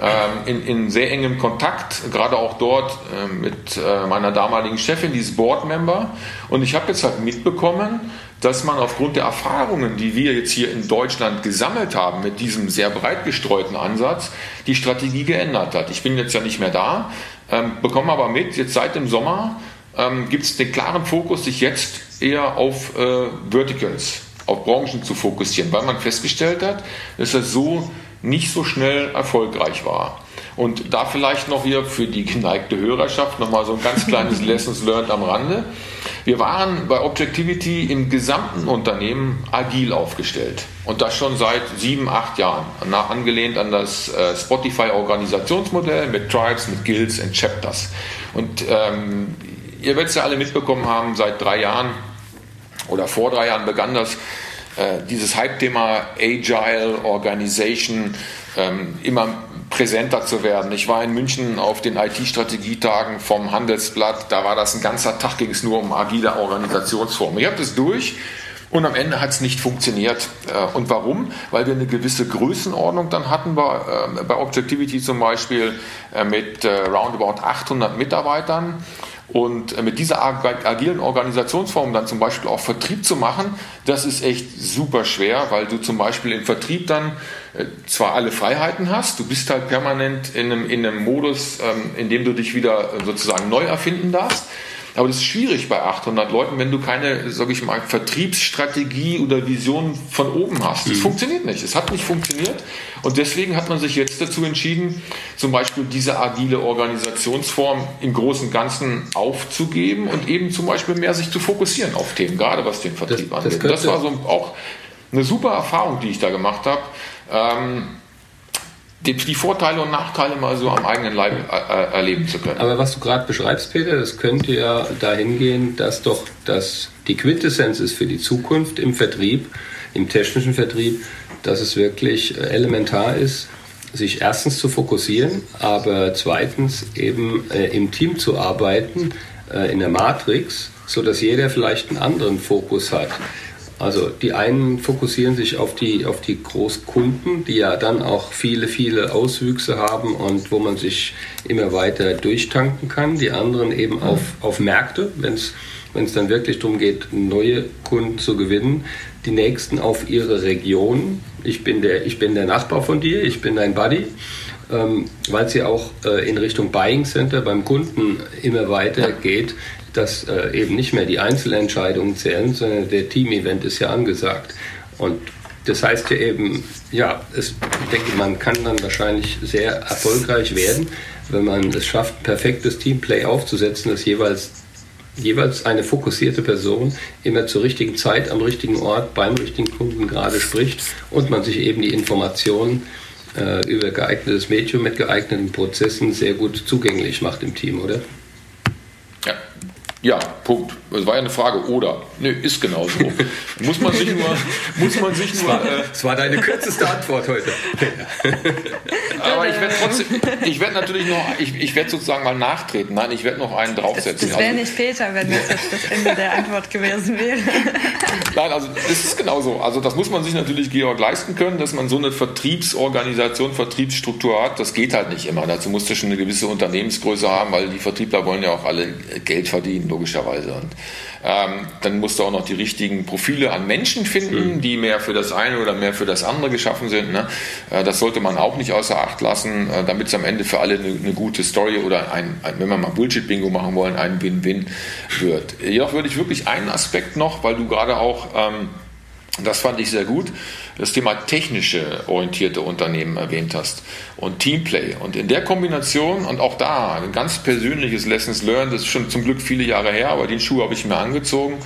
ähm, in, in, sehr engem Kontakt, gerade auch dort äh, mit äh, meiner damaligen Chefin, die ist Boardmember. Und ich habe jetzt halt mitbekommen, dass man aufgrund der Erfahrungen, die wir jetzt hier in Deutschland gesammelt haben mit diesem sehr breit gestreuten Ansatz, die Strategie geändert hat. Ich bin jetzt ja nicht mehr da, ähm, bekomme aber mit, jetzt seit dem Sommer ähm, gibt es den klaren Fokus, sich jetzt eher auf äh, Verticals, auf Branchen zu fokussieren, weil man festgestellt hat, dass das so nicht so schnell erfolgreich war. Und da vielleicht noch hier für die geneigte Hörerschaft nochmal so ein ganz kleines Lessons Learned am Rande. Wir waren bei Objectivity im gesamten Unternehmen agil aufgestellt. Und das schon seit sieben, acht Jahren. Angelehnt an das äh, Spotify-Organisationsmodell mit Tribes, mit Guilds und Chapters. Und ähm, ihr werdet es ja alle mitbekommen haben, seit drei Jahren oder vor drei Jahren begann das, äh, dieses Hype-Thema Agile Organization ähm, immer präsenter zu werden. Ich war in München auf den IT-Strategietagen vom Handelsblatt, da war das ein ganzer Tag, ging es nur um agile Organisationsformen. Ich habe das durch und am Ende hat es nicht funktioniert. Äh, und warum? Weil wir eine gewisse Größenordnung dann hatten bei, äh, bei Objectivity zum Beispiel äh, mit roundabout 800 Mitarbeitern. Und mit dieser agilen Organisationsform dann zum Beispiel auch Vertrieb zu machen, das ist echt super schwer, weil du zum Beispiel im Vertrieb dann zwar alle Freiheiten hast, du bist halt permanent in einem, in einem Modus, ähm, in dem du dich wieder sozusagen neu erfinden darfst, Aber das ist schwierig bei 800 Leuten, wenn du keine, sag ich mal, Vertriebsstrategie oder Vision von oben hast. Es mhm. funktioniert nicht. Es hat nicht funktioniert. Und deswegen hat man sich jetzt dazu entschieden, zum Beispiel diese agile Organisationsform im Großen und Ganzen aufzugeben und eben zum Beispiel mehr sich zu fokussieren auf Themen, gerade was den Vertrieb das, angeht. Das, das war so auch eine super Erfahrung, die ich da gemacht habe. Ähm, die, die, Vorteile und Nachteile mal so am eigenen Leib äh, erleben zu können. Aber was du gerade beschreibst, Peter, das könnte ja dahin gehen, dass doch das die Quintessenz ist für die Zukunft im Vertrieb, im technischen Vertrieb, dass es wirklich äh, elementar ist, sich erstens zu fokussieren, aber zweitens eben äh, im Team zu arbeiten, äh, in der Matrix, sodass jeder vielleicht einen anderen Fokus hat. Also die einen fokussieren sich auf die, auf die Großkunden, die ja dann auch viele, viele Auswüchse haben und wo man sich immer weiter durchtanken kann. Die anderen eben auf, auf Märkte, wenn es dann wirklich darum geht, neue Kunden zu gewinnen. Die nächsten auf ihre Region. Ich bin der, ich bin der Nachbar von dir, ich bin dein Buddy. Ähm, weil sie auch äh, in Richtung Buying Center beim Kunden immer weiter geht, dass äh, eben nicht mehr die Einzelentscheidungen zählen, sondern der Team-Event ist ja angesagt. Und das heißt ja eben, ja, es, ich denke, man kann dann wahrscheinlich sehr erfolgreich werden, wenn man es schafft, perfektes Teamplay aufzusetzen, das jeweils jeweils eine fokussierte Person immer zur richtigen Zeit am richtigen Ort beim richtigen Kunden gerade spricht und man sich eben die Informationen äh, über geeignetes Medium mit geeigneten Prozessen sehr gut zugänglich macht im Team, oder? Ja, Punkt. Das war ja eine Frage, oder? Nö, ist genau so. muss man sich nur. Muss man sich nur äh, das war deine kürzeste Antwort heute. Aber ich werde trotzdem. Ich werde natürlich noch. Ich, ich werde sozusagen mal nachtreten. Nein, ich werde noch einen draufsetzen. Das, das wäre also, nicht Peter, wenn das jetzt das Ende der Antwort gewesen wäre. Nein, also es ist genau so. Also das muss man sich natürlich, Georg, leisten können, dass man so eine Vertriebsorganisation, Vertriebsstruktur hat. Das geht halt nicht immer. Dazu musst du schon eine gewisse Unternehmensgröße haben, weil die Vertriebler wollen ja auch alle Geld verdienen logischerweise. Und ähm, dann musst du auch noch die richtigen Profile an Menschen finden, mhm. die mehr für das eine oder mehr für das andere geschaffen sind. Ne? Äh, das sollte man auch nicht außer Acht lassen, äh, damit es am Ende für alle eine, eine gute Story oder ein, ein wenn wir mal Bullshit-Bingo machen wollen, ein Win-Win wird. Jedoch würde ich wirklich einen Aspekt noch, weil du gerade auch ähm, das fand ich sehr gut, das Thema technische orientierte Unternehmen erwähnt hast und Teamplay. Und in der Kombination und auch da ein ganz persönliches Lessons Learned, das ist schon zum Glück viele Jahre her, aber den Schuh habe ich mir angezogen.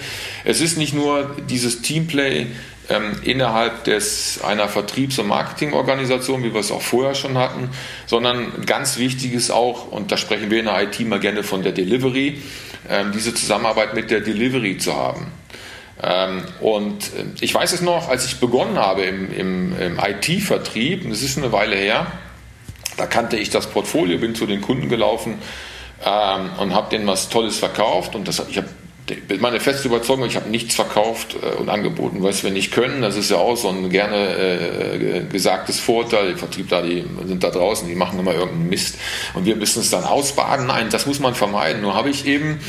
Es ist nicht nur dieses Teamplay ähm, innerhalb des, einer Vertriebs- und Marketingorganisation, wie wir es auch vorher schon hatten, sondern ganz wichtig ist auch, und da sprechen wir in der IT mal gerne von der Delivery, ähm, diese Zusammenarbeit mit der Delivery zu haben. Ähm, und äh, ich weiß es noch, als ich begonnen habe im, im, im IT-Vertrieb, das ist eine Weile her, da kannte ich das Portfolio, bin zu den Kunden gelaufen ähm, und habe denen was Tolles verkauft und das, ich habe meine feste Überzeugung, ich habe nichts verkauft äh, und angeboten, was wir nicht können. Das ist ja auch so ein gerne äh, gesagtes Vorteil. Die Vertriebler, die sind da draußen, die machen immer irgendeinen Mist und wir müssen es dann ausbaden. Nein, das muss man vermeiden. Nur habe ich eben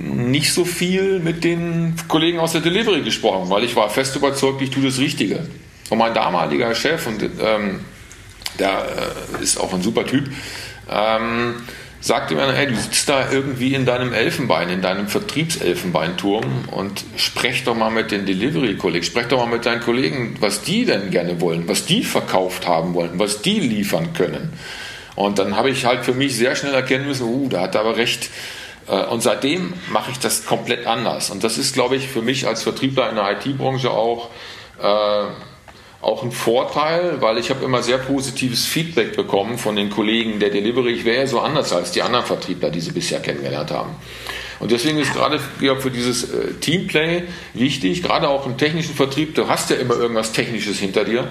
nicht so viel mit den Kollegen aus der Delivery gesprochen, weil ich war fest überzeugt, ich tue das Richtige. Und mein damaliger Chef, und ähm, der äh, ist auch ein super Typ, ähm, sagte mir, hey, du sitzt da irgendwie in deinem Elfenbein, in deinem Vertriebselfenbeinturm und sprech doch mal mit den Delivery-Kollegen, sprech doch mal mit deinen Kollegen, was die denn gerne wollen, was die verkauft haben wollen, was die liefern können. Und dann habe ich halt für mich sehr schnell erkennen müssen, uh, da hat er aber recht, und seitdem mache ich das komplett anders. Und das ist, glaube ich, für mich als Vertriebler in der IT-Branche auch, äh, auch ein Vorteil, weil ich habe immer sehr positives Feedback bekommen von den Kollegen der Delivery. Ich wäre ja so anders als die anderen Vertriebler, die sie bisher kennengelernt haben. Und deswegen ist gerade für dieses äh, Teamplay wichtig, gerade auch im technischen Vertrieb, du hast ja immer irgendwas Technisches hinter dir,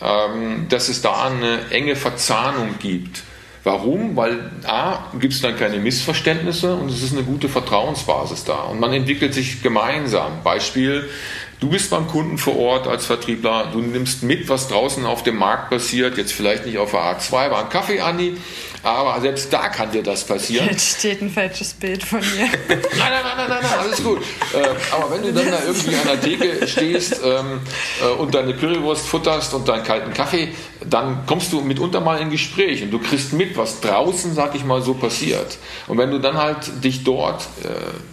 ähm, dass es da eine enge Verzahnung gibt Warum? Weil A, gibt es dann keine Missverständnisse und es ist eine gute Vertrauensbasis da. Und man entwickelt sich gemeinsam. Beispiel, Du bist beim Kunden vor Ort als Vertriebler, du nimmst mit, was draußen auf dem Markt passiert, jetzt vielleicht nicht auf der A2 beim Kaffee, Andi, aber selbst da kann dir das passieren. Jetzt steht ein falsches Bild von mir. nein, nein, nein, nein, nein, alles gut. Äh, aber wenn du dann da irgendwie an der Theke stehst ähm, äh, und deine Currywurst futterst und deinen kalten Kaffee, dann kommst du mitunter mal in Gespräch und du kriegst mit, was draußen, sag ich mal, so passiert. Und wenn du dann halt dich dort äh,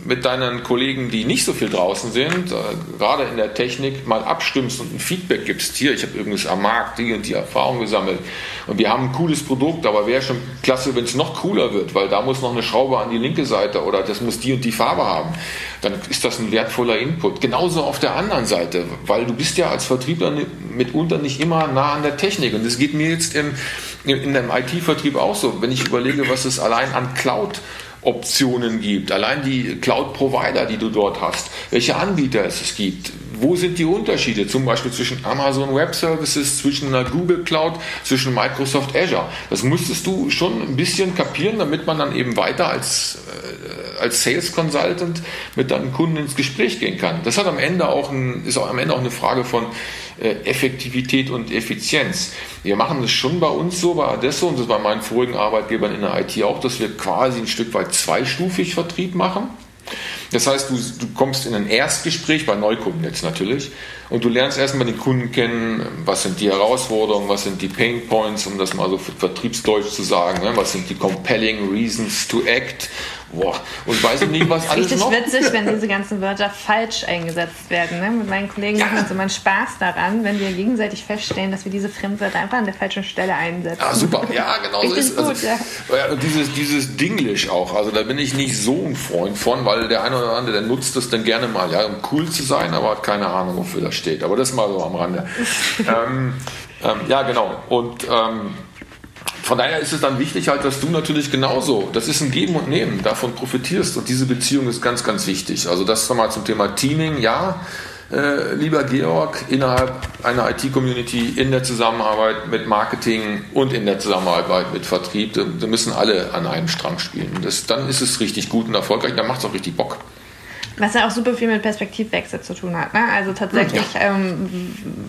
mit deinen Kollegen, die nicht so viel draußen sind, äh, gerade in der Technik, mal abstimmst und ein Feedback gibst, hier, ich habe übrigens am Markt die und die Erfahrung gesammelt und wir haben ein cooles Produkt, aber wäre schon klasse, wenn es noch cooler wird, weil da muss noch eine Schraube an die linke Seite oder das muss die und die Farbe haben. Dann ist das ein wertvoller Input. Genauso auf der anderen Seite, weil du bist ja als Vertriebler mitunter nicht immer nah an der Technik. Und das geht mir jetzt im, in dem IT-Vertrieb auch so. Wenn ich überlege, was es allein an Cloud Optionen gibt, allein die Cloud-Provider, die du dort hast, welche Anbieter es gibt, wo sind die Unterschiede, zum Beispiel zwischen Amazon Web Services, zwischen einer Google Cloud, zwischen Microsoft Azure. Das musstest du schon ein bisschen kapieren, damit man dann eben weiter als, äh, als Sales Consultant mit deinen Kunden ins Gespräch gehen kann. Das hat am Ende auch ein, ist auch am Ende auch eine Frage von äh, Effektivität und Effizienz. Wir machen das schon bei uns so, bei Adesso und das bei meinen vorigen Arbeitgebern in der IT auch, dass wir quasi ein Stück weit zweistufig Vertrieb machen. Das heißt, du, du kommst in ein Erstgespräch bei Neukunden jetzt natürlich und du lernst erstmal den Kunden kennen, was sind die Herausforderungen, was sind die Pain Points, um das mal so vertriebsdeutsch zu sagen, ne? was sind die compelling reasons to act Boah, und weiß ich nicht, was alles Richtig noch. witzig, wenn diese ganzen Wörter falsch eingesetzt werden. Ne? Mit meinen Kollegen ja. machen wir uns immer einen Spaß daran, wenn wir gegenseitig feststellen, dass wir diese Fremdwörter einfach an der falschen Stelle einsetzen. Ja, super. Ja, genau so ist es. Also, ja. dieses, dieses Dinglish auch, also da bin ich nicht so ein Freund von, weil der eine oder andere, der nutzt das dann gerne mal, ja, um cool zu sein, aber hat keine Ahnung, wofür das steht. Aber das mal so am Rande. ähm, ähm, ja, genau. Und ähm, von daher ist es dann wichtig halt, dass du natürlich genauso, das ist ein Geben und Nehmen, davon profitierst und diese Beziehung ist ganz, ganz wichtig. Also das nochmal zum Thema Teaming, ja, äh, lieber Georg, innerhalb einer IT-Community in der Zusammenarbeit mit Marketing und in der Zusammenarbeit mit Vertrieb, da, müssen alle an einem Strang spielen. Das, dann ist es richtig gut und erfolgreich, dann macht es auch richtig Bock. Was ja auch super viel mit Perspektivwechsel zu tun hat. Ne? Also tatsächlich, ja. ähm,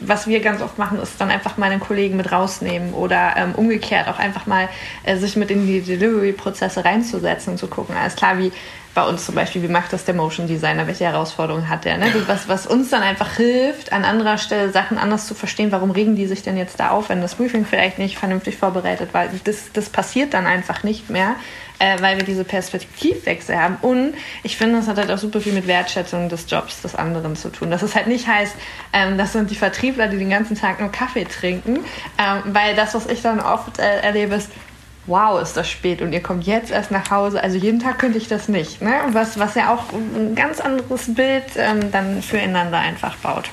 was wir ganz oft machen, ist dann einfach mal einen Kollegen mit rausnehmen oder ähm, umgekehrt auch einfach mal äh, sich mit in die Delivery-Prozesse reinzusetzen und zu gucken, alles klar, wie bei uns zum Beispiel, wie macht das der Motion Designer, welche Herausforderungen hat der? Ne? Was, was uns dann einfach hilft, an anderer Stelle Sachen anders zu verstehen, warum regen die sich denn jetzt da auf, wenn das Briefing vielleicht nicht vernünftig vorbereitet war. Das, das passiert dann einfach nicht mehr, äh, weil wir diese Perspektivwechsel haben. Und ich finde, das hat halt auch super viel mit Wertschätzung des Jobs des anderen zu tun. Dass es halt nicht heißt, ähm, das sind die Vertriebler, die den ganzen Tag nur Kaffee trinken, ähm, weil das, was ich dann oft äh, erlebe, ist, wow, ist das spät und ihr kommt jetzt erst nach Hause. Also jeden Tag könnte ich das nicht. Ne? Was, was ja auch ein ganz anderes Bild ähm, dann füreinander einfach baut.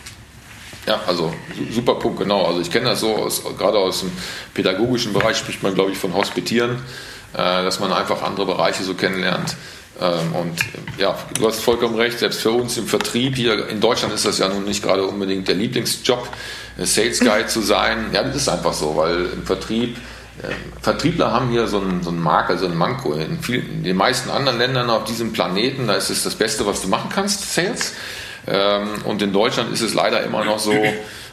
Ja, also super Punkt, genau. Also ich kenne das so, aus, gerade aus dem pädagogischen Bereich spricht man, glaube ich, von Hospitieren, dass man einfach andere Bereiche so kennenlernt. Ähm, und ja, du hast vollkommen recht, selbst für uns im Vertrieb hier in Deutschland ist das ja nun nicht gerade unbedingt der Lieblingsjob, Sales Guy zu sein. Ja, das ist einfach so, weil im Vertrieb ähm, Vertriebler haben hier so einen, so einen Marker, so einen Manko. In, vielen, in den meisten anderen Ländern auf diesem Planeten, da ist es das Beste, was du machen kannst, Sales. Ähm, und in Deutschland ist es leider immer noch so,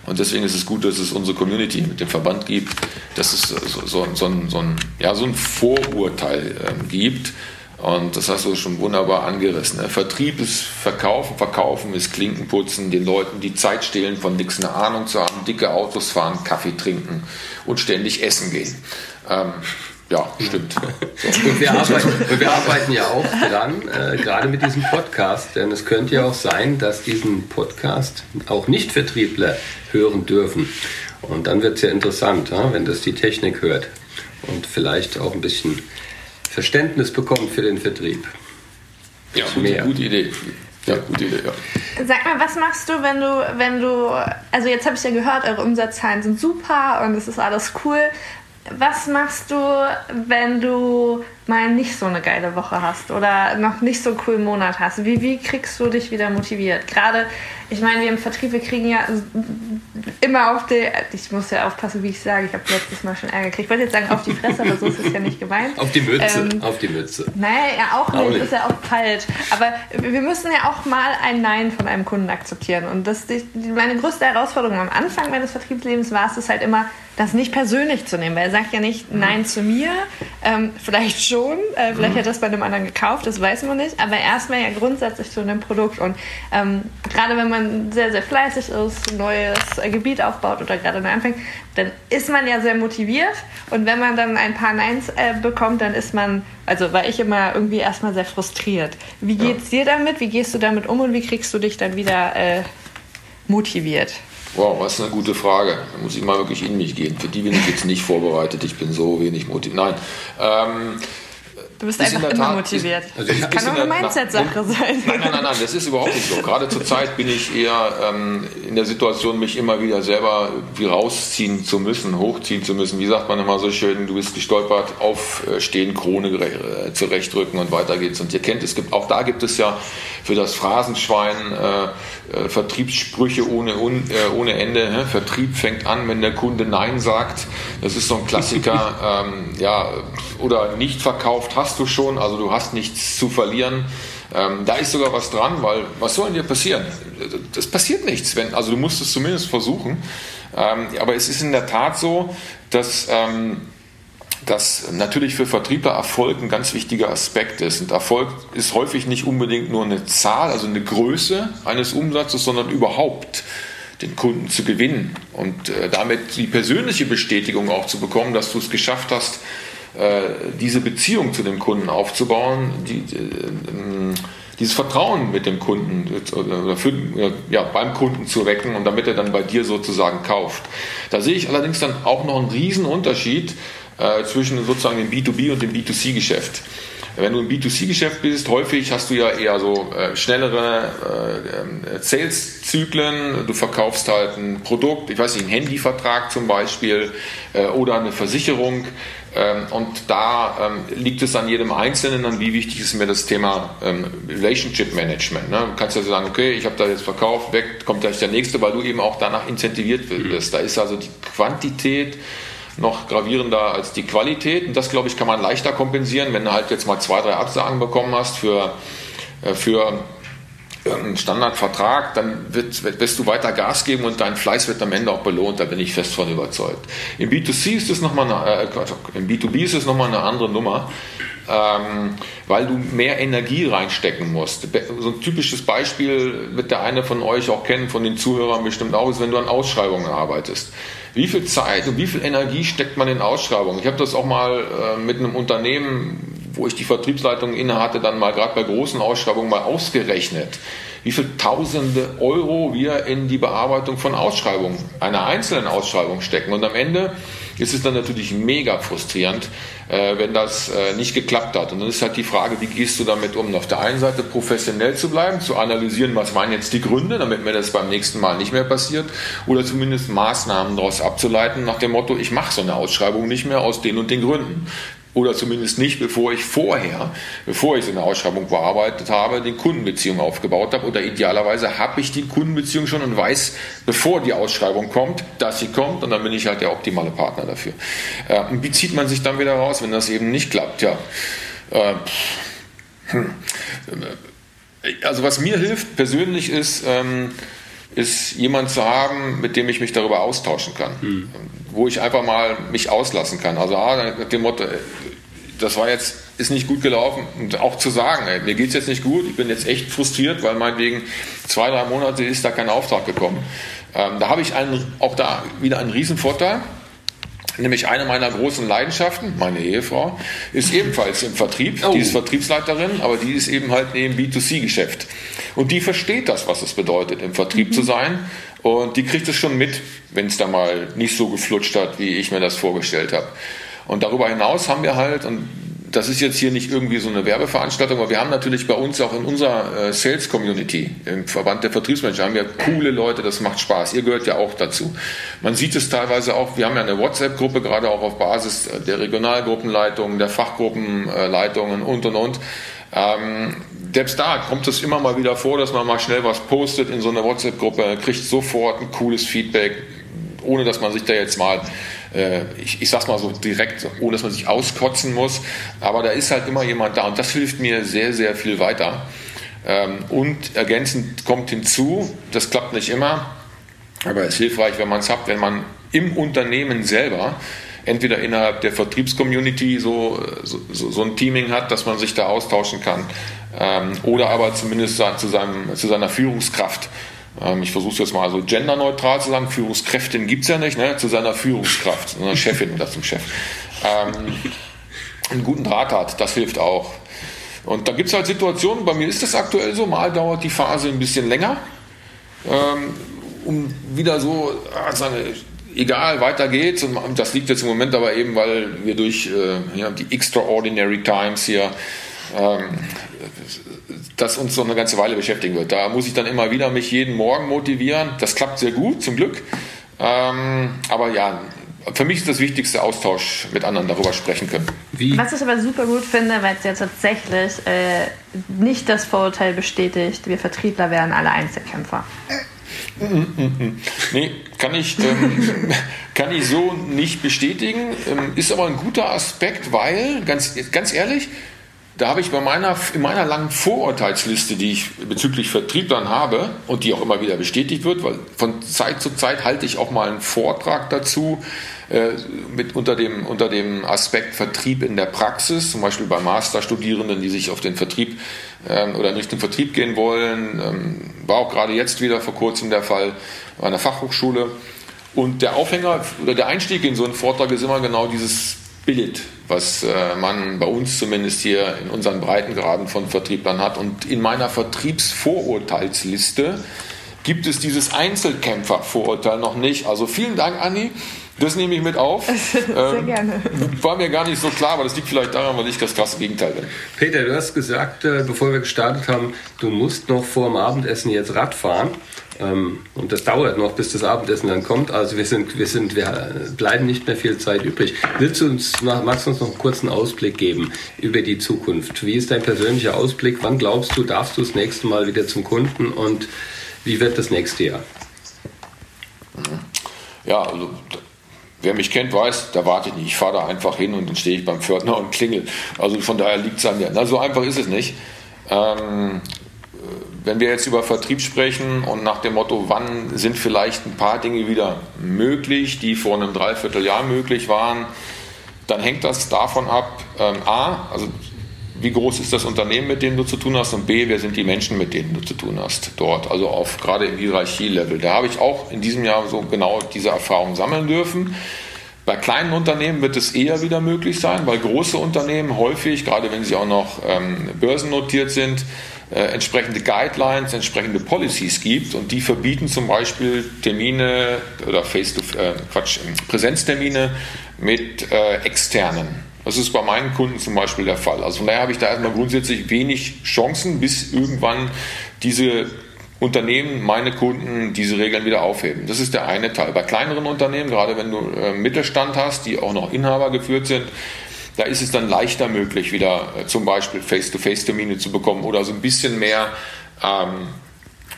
und deswegen ist es gut, dass es unsere Community mit dem Verband gibt, dass es so, so, so, ein, so ein, ja, so ein Vorurteil ähm, gibt. Und das hast du schon wunderbar angerissen. Vertrieb ist Verkaufen, Verkaufen ist Klinkenputzen, den Leuten die Zeit stehlen, von nichts eine Ahnung zu haben, dicke Autos fahren, Kaffee trinken und ständig essen gehen. Ähm, ja, stimmt. So. Und, wir arbeiten, und, wir arbeiten, ja auch dran, äh, gerade mit diesem Podcast, denn es könnte ja auch sein, dass diesen Podcast auch Nicht-Vertriebler hören dürfen. Und dann wird es ja interessant, ja, wenn das die Technik hört und vielleicht auch ein bisschen Verständnis bekommt für den Vertrieb. Ja, gute, gute Idee. Ja, gute Idee, ja. Sag mal, was machst du, wenn du, wenn du, also jetzt habe ich ja gehört, eure Umsatzzahlen sind super und es ist alles cool. Was machst du, wenn du mal nicht so eine geile Woche hast oder noch nicht so einen coolen Monat hast? Wie, wie kriegst du dich wieder motiviert? Gerade, ich meine, wir im Vertrieb, wir kriegen ja immer auf die, ich muss ja aufpassen, wie ich sage, ich habe letztes Mal schon Ärger gekriegt. Ich wollte jetzt sagen auf die Fresse, aber so ist es ja nicht gemeint. Auf die Mütze, ähm, auf die Mütze. Nein, ja auch nicht, auch nicht, ist ja auch falsch. Aber wir müssen ja auch mal ein Nein von einem Kunden akzeptieren. Und das, die, meine größte Herausforderung am Anfang meines Vertriebslebens war es halt immer, das nicht persönlich zu nehmen, weil er sagt ja nicht Nein zu mir, ähm, vielleicht schon, äh, vielleicht mhm. hat er das bei einem anderen gekauft, das weiß man nicht, aber erstmal ja grundsätzlich zu einem Produkt und ähm, gerade wenn man sehr, sehr fleißig ist, ein neues äh, Gebiet aufbaut oder gerade neu anfängt, dann ist man ja sehr motiviert und wenn man dann ein paar Neins äh, bekommt, dann ist man, also war ich immer irgendwie erstmal sehr frustriert. Wie geht's ja. dir damit? Wie gehst du damit um und wie kriegst du dich dann wieder äh, motiviert? Wow, was eine gute Frage. Da muss ich mal wirklich in mich gehen. Für die bin ich jetzt nicht vorbereitet. Ich bin so wenig motiviert. Nein. Ähm, Du bist einfach immer Tat, motiviert. Ist, also das kann auch eine Mindset-Sache sein. Nein, nein, nein, nein, das ist überhaupt nicht so. Gerade zur Zeit bin ich eher ähm, in der Situation, mich immer wieder selber wie rausziehen zu müssen, hochziehen zu müssen. Wie sagt man immer so schön, du bist gestolpert, aufstehen, Krone äh, zurechtrücken und weiter geht's. Und ihr kennt, es gibt, auch da gibt es ja für das Phrasenschwein äh, äh, Vertriebssprüche ohne, un, äh, ohne Ende. Ne? Vertrieb fängt an, wenn der Kunde Nein sagt. Das ist so ein Klassiker. ähm, ja, oder nicht verkauft hast hast du schon, also du hast nichts zu verlieren. Ähm, da ist sogar was dran, weil was soll denn dir passieren? Das passiert nichts, wenn, also du musst es zumindest versuchen. Ähm, aber es ist in der Tat so, dass, ähm, dass natürlich für Vertriebler Erfolg ein ganz wichtiger Aspekt ist. Und Erfolg ist häufig nicht unbedingt nur eine Zahl, also eine Größe eines Umsatzes, sondern überhaupt den Kunden zu gewinnen und äh, damit die persönliche Bestätigung auch zu bekommen, dass du es geschafft hast, diese Beziehung zu dem Kunden aufzubauen, die, äh, dieses Vertrauen mit dem Kunden oder für, ja, beim Kunden zu wecken und damit er dann bei dir sozusagen kauft. Da sehe ich allerdings dann auch noch einen riesen Unterschied äh, zwischen sozusagen dem B2B und dem B2C-Geschäft. Wenn du im B2C-Geschäft bist, häufig hast du ja eher so äh, schnellere äh, Sales-Zyklen. Du verkaufst halt ein Produkt, ich weiß nicht, einen Handyvertrag zum Beispiel äh, oder eine Versicherung. Ähm, und da ähm, liegt es an jedem Einzelnen, an wie wichtig ist mir das Thema ähm, Relationship Management. Ne? Du kannst ja sagen, okay, ich habe da jetzt verkauft, weg kommt gleich der nächste, weil du eben auch danach incentiviert wirst. Da ist also die Quantität noch gravierender als die Qualität. Und das, glaube ich, kann man leichter kompensieren, wenn du halt jetzt mal zwei, drei Absagen bekommen hast für, äh, für einen Standardvertrag, dann wird, wirst du weiter Gas geben und dein Fleiß wird am Ende auch belohnt, da bin ich fest von überzeugt. Im B2C ist es nochmal eine, äh, im B2B ist es nochmal eine andere Nummer, ähm, weil du mehr Energie reinstecken musst. So ein typisches Beispiel wird der eine von euch auch kennen, von den Zuhörern bestimmt auch, ist, wenn du an Ausschreibungen arbeitest. Wie viel Zeit und wie viel Energie steckt man in Ausschreibungen? Ich habe das auch mal äh, mit einem Unternehmen wo ich die Vertriebsleitung inne hatte, dann mal gerade bei großen Ausschreibungen mal ausgerechnet, wie viel Tausende Euro wir in die Bearbeitung von Ausschreibungen, einer einzelnen Ausschreibung stecken. Und am Ende ist es dann natürlich mega frustrierend, äh, wenn das äh, nicht geklappt hat. Und dann ist halt die Frage, wie gehst du damit um? Auf der einen Seite professionell zu bleiben, zu analysieren, was waren jetzt die Gründe, damit mir das beim nächsten Mal nicht mehr passiert, oder zumindest Maßnahmen daraus abzuleiten, nach dem Motto, ich mache so eine Ausschreibung nicht mehr aus den und den Gründen oder zumindest nicht, bevor ich vorher, bevor ich so eine Ausschreibung bearbeitet habe, die Kundenbeziehung aufgebaut habe. Oder idealerweise habe ich die Kundenbeziehung schon und weiß, bevor die Ausschreibung kommt, dass sie kommt und dann bin ich halt der optimale Partner dafür. Äh, wie zieht man sich dann wieder raus, wenn das eben nicht klappt? Ja. Äh, hm. Also was mir hilft persönlich ist, ähm, ist jemand zu haben, mit dem ich mich darüber austauschen kann. Mhm. Wo ich einfach mal mich auslassen kann. Also ah, nach dem Motto, das war jetzt, ist nicht gut gelaufen. Und auch zu sagen, ey, mir geht es jetzt nicht gut, ich bin jetzt echt frustriert, weil meinetwegen zwei, drei Monate ist da kein Auftrag gekommen. Ähm, da habe ich einen, auch da wieder einen riesen Vorteil. Nämlich eine meiner großen Leidenschaften, meine Ehefrau, ist ebenfalls im Vertrieb. Oh. Die ist Vertriebsleiterin, aber die ist eben halt im B2C-Geschäft. Und die versteht das, was es bedeutet, im Vertrieb mhm. zu sein. Und die kriegt es schon mit, wenn es da mal nicht so geflutscht hat, wie ich mir das vorgestellt habe. Und darüber hinaus haben wir halt, und das ist jetzt hier nicht irgendwie so eine Werbeveranstaltung, aber wir haben natürlich bei uns auch in unserer äh, Sales Community, im Verband der Vertriebsmanager, haben wir coole Leute, das macht Spaß. Ihr gehört ja auch dazu. Man sieht es teilweise auch, wir haben ja eine WhatsApp-Gruppe, gerade auch auf Basis der Regionalgruppenleitungen, der Fachgruppenleitungen und und und. Ähm, selbst da kommt es immer mal wieder vor, dass man mal schnell was postet in so einer WhatsApp-Gruppe, kriegt sofort ein cooles Feedback, ohne dass man sich da jetzt mal, äh, ich, ich sag's mal so direkt, ohne dass man sich auskotzen muss. Aber da ist halt immer jemand da und das hilft mir sehr, sehr viel weiter. Ähm, und ergänzend kommt hinzu, das klappt nicht immer, aber es ist hilfreich, wenn man es hat, wenn man im Unternehmen selber entweder innerhalb der Vertriebscommunity so, so, so, ein Teaming hat, dass man sich da austauschen kann, ähm, oder aber zumindest zu, seinem, zu seiner Führungskraft. Ähm, ich versuche es jetzt mal so genderneutral zu sagen, Führungskräftin gibt es ja nicht, ne? zu seiner Führungskraft, einer Chefin oder zum Chef. Ähm, einen guten Draht hat, das hilft auch. Und da gibt es halt Situationen, bei mir ist das aktuell so, mal dauert die Phase ein bisschen länger, ähm, um wieder so, ah, egal, weiter geht's. Und das liegt jetzt im Moment aber eben, weil wir durch äh, ja, die Extraordinary Times hier ähm, das uns so eine ganze Weile beschäftigen wird. Da muss ich dann immer wieder mich jeden Morgen motivieren. Das klappt sehr gut, zum Glück. Ähm, aber ja, für mich ist das wichtigste Austausch mit anderen darüber sprechen können. Wie? Was ich aber super gut finde, weil es ja tatsächlich äh, nicht das Vorurteil bestätigt, wir Vertriebler wären alle Einzelkämpfer. Nee, kann ich, ähm, kann ich so nicht bestätigen. Ähm, ist aber ein guter Aspekt, weil, ganz, ganz ehrlich, da habe ich bei meiner, in meiner langen Vorurteilsliste, die ich bezüglich Vertrieb dann habe und die auch immer wieder bestätigt wird, weil von Zeit zu Zeit halte ich auch mal einen Vortrag dazu äh, mit unter dem, unter dem Aspekt Vertrieb in der Praxis, zum Beispiel bei Masterstudierenden, die sich auf den Vertrieb ähm, oder in Richtung Vertrieb gehen wollen. Ähm, war auch gerade jetzt wieder vor kurzem der Fall bei einer Fachhochschule. Und der Aufhänger oder der Einstieg in so einen Vortrag ist immer genau dieses Bild, was äh, man bei uns zumindest hier in unseren Breitengraden von Vertrieblern hat. Und in meiner Vertriebsvorurteilsliste gibt es dieses Einzelkämpfervorurteil noch nicht. Also vielen Dank, Anni. Das nehme ich mit auf. Sehr ähm, gerne. War mir gar nicht so klar, aber das liegt vielleicht daran, weil ich das krasse Gegenteil bin. Peter, du hast gesagt, äh, bevor wir gestartet haben, du musst noch vor dem Abendessen jetzt Rad fahren. Ähm, und das dauert noch, bis das Abendessen dann kommt. Also wir sind, wir sind, wir bleiben nicht mehr viel Zeit übrig. Willst du uns, magst du uns noch einen kurzen Ausblick geben über die Zukunft? Wie ist dein persönlicher Ausblick? Wann glaubst du, darfst du das nächste Mal wieder zum Kunden und wie wird das nächste Jahr? Ja, also Wer mich kennt, weiß, da warte ich nicht. Ich fahre da einfach hin und dann stehe ich beim Pförtner und klingel. Also von daher liegt es an mir. Na, so einfach ist es nicht. Ähm, wenn wir jetzt über Vertrieb sprechen und nach dem Motto, wann sind vielleicht ein paar Dinge wieder möglich, die vor einem Dreivierteljahr möglich waren, dann hängt das davon ab, ähm, a, also wie groß ist das Unternehmen, mit dem du zu tun hast und b, wer sind die Menschen, mit denen du zu tun hast dort, also auf gerade im Hierarchielevel. Da habe ich auch in diesem Jahr so genau diese Erfahrung sammeln dürfen. Bei kleinen Unternehmen wird es eher wieder möglich sein, weil große Unternehmen häufig, gerade wenn sie auch noch ähm, börsennotiert sind, äh, entsprechende Guidelines, entsprechende Policies gibt und die verbieten zum Beispiel Termine oder Face to äh, Präsenztermine mit äh, externen. Das ist bei meinen Kunden zum Beispiel der Fall. Also von daher habe ich da erstmal grundsätzlich wenig Chancen, bis irgendwann diese Unternehmen, meine Kunden, diese Regeln wieder aufheben. Das ist der eine Teil. Bei kleineren Unternehmen, gerade wenn du äh, Mittelstand hast, die auch noch Inhaber geführt sind, da ist es dann leichter möglich, wieder äh, zum Beispiel Face-to-Face-Termine zu bekommen oder so ein bisschen mehr ähm,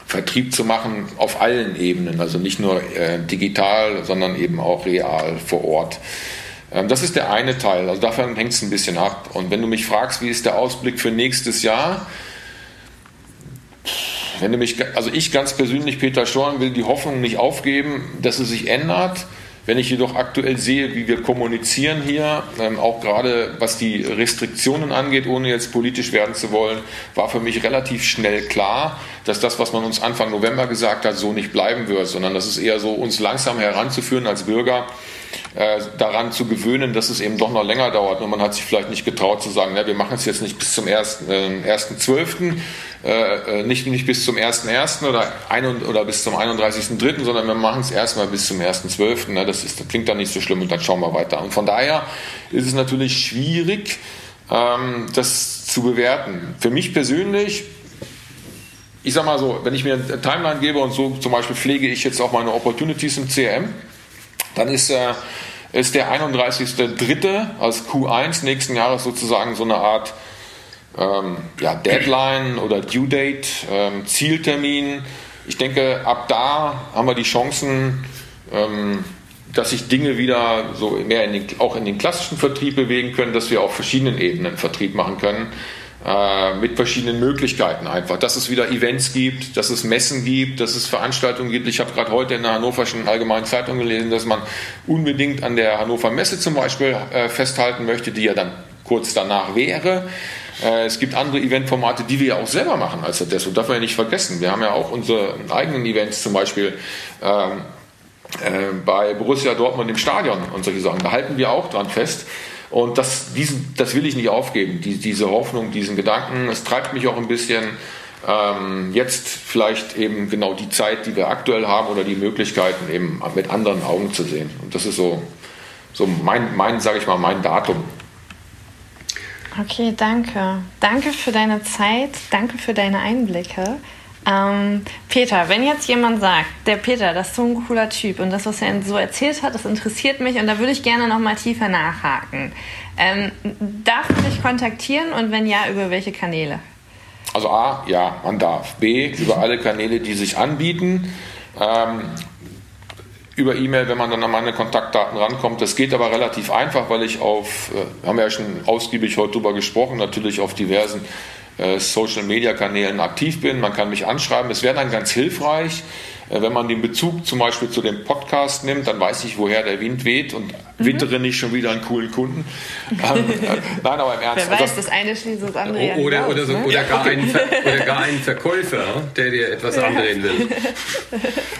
Vertrieb zu machen auf allen Ebenen, also nicht nur äh, digital, sondern eben auch real vor Ort. Ähm, das ist der eine Teil, also davon hängt es ein bisschen ab. Und wenn du mich fragst, wie ist der Ausblick für nächstes Jahr, wenn du mich, also ich ganz persönlich, Peter Schorn, will die Hoffnung nicht aufgeben, dass es sich ändert. Wenn ich jedoch aktuell sehe, wie wir kommunizieren hier, ähm, auch gerade was die Restriktionen angeht, ohne jetzt politisch werden zu wollen, war für mich relativ schnell klar, dass das, was man uns Anfang November gesagt hat, so nicht bleiben wird, sondern das ist eher so, uns langsam heranzuführen als Bürger, äh, daran zu gewöhnen, dass es eben doch noch länger dauert. Nur man hat sich vielleicht nicht getraut zu sagen, na, wir machen es jetzt nicht bis zum 1.12., äh, äh, nicht, nicht bis zum 1.1. Oder, oder bis zum 31.3., sondern wir machen es erstmal bis zum 1.12. Ne? Das, das klingt dann nicht so schlimm und dann schauen wir weiter. Und von daher ist es natürlich schwierig, ähm, das zu bewerten. Für mich persönlich ich sag mal so, wenn ich mir eine Timeline gebe und so zum Beispiel pflege ich jetzt auch meine Opportunities im CRM, dann ist, äh, ist der 31.3. als Q1 nächsten Jahres sozusagen so eine Art ähm, ja, Deadline oder Due Date, ähm, Zieltermin. Ich denke, ab da haben wir die Chancen, ähm, dass sich Dinge wieder so mehr in den, auch in den klassischen Vertrieb bewegen können, dass wir auf verschiedenen Ebenen Vertrieb machen können äh, mit verschiedenen Möglichkeiten einfach. Dass es wieder Events gibt, dass es Messen gibt, dass es Veranstaltungen gibt. Ich habe gerade heute in der Hannoverschen Allgemeinen Zeitung gelesen, dass man unbedingt an der Hannover Messe zum Beispiel äh, festhalten möchte, die ja dann kurz danach wäre. Äh, es gibt andere Eventformate, die wir ja auch selber machen als das und darf man ja nicht vergessen. Wir haben ja auch unsere eigenen Events zum Beispiel ähm, äh, bei Borussia Dortmund im Stadion und solche Sachen. Da halten wir auch dran fest. Und das, diesen, das will ich nicht aufgeben, die, diese Hoffnung, diesen Gedanken. Es treibt mich auch ein bisschen ähm, jetzt vielleicht eben genau die Zeit, die wir aktuell haben oder die Möglichkeiten eben mit anderen Augen zu sehen. Und das ist so, so mein, mein sage ich mal, mein Datum. Okay, danke. Danke für deine Zeit, danke für deine Einblicke. Ähm, Peter, wenn jetzt jemand sagt, der Peter, das ist so ein cooler Typ und das, was er so erzählt hat, das interessiert mich und da würde ich gerne noch mal tiefer nachhaken. Ähm, darf ich dich kontaktieren und wenn ja, über welche Kanäle? Also A, ja, man darf. B, über alle Kanäle, die sich anbieten. Ähm, über E-Mail, wenn man dann an meine Kontaktdaten rankommt. Das geht aber relativ einfach, weil ich auf, äh, haben wir ja schon ausgiebig heute drüber gesprochen, natürlich auf diversen äh, Social Media Kanälen aktiv bin. Man kann mich anschreiben. Es wäre dann ganz hilfreich, äh, wenn man den Bezug zum Beispiel zu dem Podcast nimmt, dann weiß ich, woher der Wind weht und. Wittere nicht schon wieder einen coolen Kunden. Ähm, äh, nein, aber im Ernst. Wer weiß, das, das eine schließt das andere oder, oder, so, ne? oder, gar einen, oder gar einen Verkäufer, der dir etwas ja. andrehen will.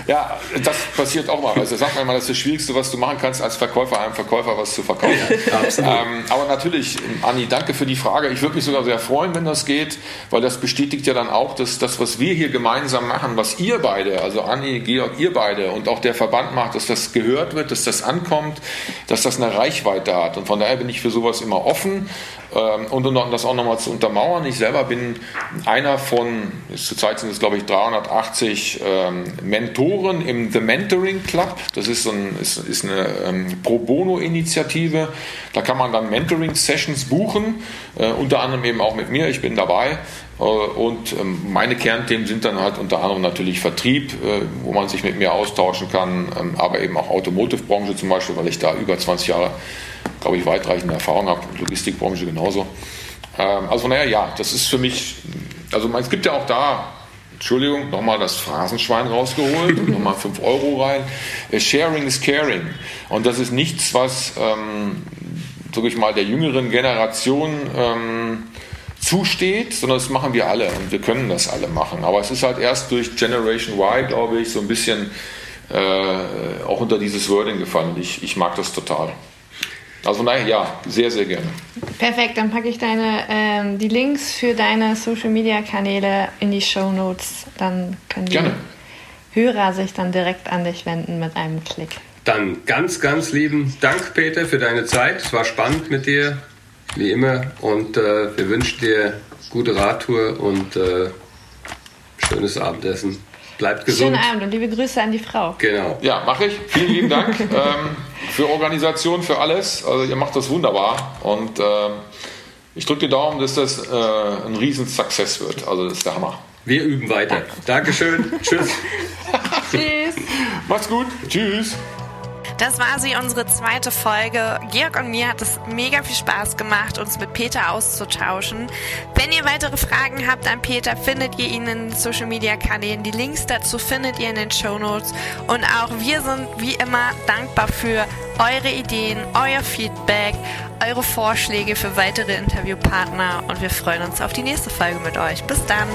Ja, das passiert auch mal. Also sagt man mal, das ist das Schwierigste, was du machen kannst, als Verkäufer einem Verkäufer was zu verkaufen. Ja, ähm, aber natürlich, Anni, danke für die Frage. Ich würde mich sogar sehr freuen, wenn das geht, weil das bestätigt ja dann auch, dass das, was wir hier gemeinsam machen, was ihr beide, also Anni, Georg, ihr beide und auch der Verband macht, dass das gehört wird, dass das ankommt, dass das eine Reichweite hat. Und von daher bin ich für sowas immer offen. Ähm, und um das auch nochmal zu untermauern, ich selber bin einer von, zurzeit sind es glaube ich 380 ähm, Mentoren im The Mentoring Club. Das ist, ein, ist, ist eine ähm, Pro Bono-Initiative. Da kann man dann Mentoring-Sessions buchen, äh, unter anderem eben auch mit mir. Ich bin dabei. Äh, und ähm, meine Kernthemen sind dann halt unter anderem natürlich Vertrieb, äh, wo man sich mit mir austauschen kann, ähm, aber eben auch Automotive-Branche zum Beispiel, weil ich da über 20 Jahre, glaube ich, weitreichende Erfahrung habe, Logistikbranche genauso. Ähm, also von daher, ja, das ist für mich, also es gibt ja auch da, Entschuldigung, nochmal das Phrasenschwein rausgeholt und nochmal 5 Euro rein. Äh, Sharing is caring. Und das ist nichts, was, ähm, sag ich mal, der jüngeren Generation ähm, zusteht, sondern das machen wir alle und wir können das alle machen. Aber es ist halt erst durch Generation Y, glaube ich, so ein bisschen äh, auch unter dieses Wording gefallen. Ich, ich mag das total. Also naja, ja, sehr, sehr gerne. Perfekt, dann packe ich deine, ähm, die Links für deine Social Media Kanäle in die Show Notes. Dann können die gerne. Hörer sich dann direkt an dich wenden mit einem Klick. Dann ganz, ganz lieben Dank, Peter, für deine Zeit. Es war spannend mit dir wie immer. Und äh, wir wünschen dir gute Radtour und äh, schönes Abendessen. Bleibt gesund. Schönen Abend und liebe Grüße an die Frau. Genau. Ja, mache ich. Vielen lieben Dank ähm, für Organisation, für alles. Also ihr macht das wunderbar und äh, ich drücke die Daumen, dass das äh, ein Riesen-Success wird. Also das ist der Hammer. Wir üben weiter. Dankeschön. Tschüss. Tschüss. Macht's gut. Tschüss. Das war sie, unsere zweite Folge. Georg und mir hat es mega viel Spaß gemacht, uns mit Peter auszutauschen. Wenn ihr weitere Fragen habt an Peter, findet ihr ihn in den Social Media Kanälen. Die Links dazu findet ihr in den Show Notes. Und auch wir sind wie immer dankbar für eure Ideen, euer Feedback, eure Vorschläge für weitere Interviewpartner und wir freuen uns auf die nächste Folge mit euch. Bis dann!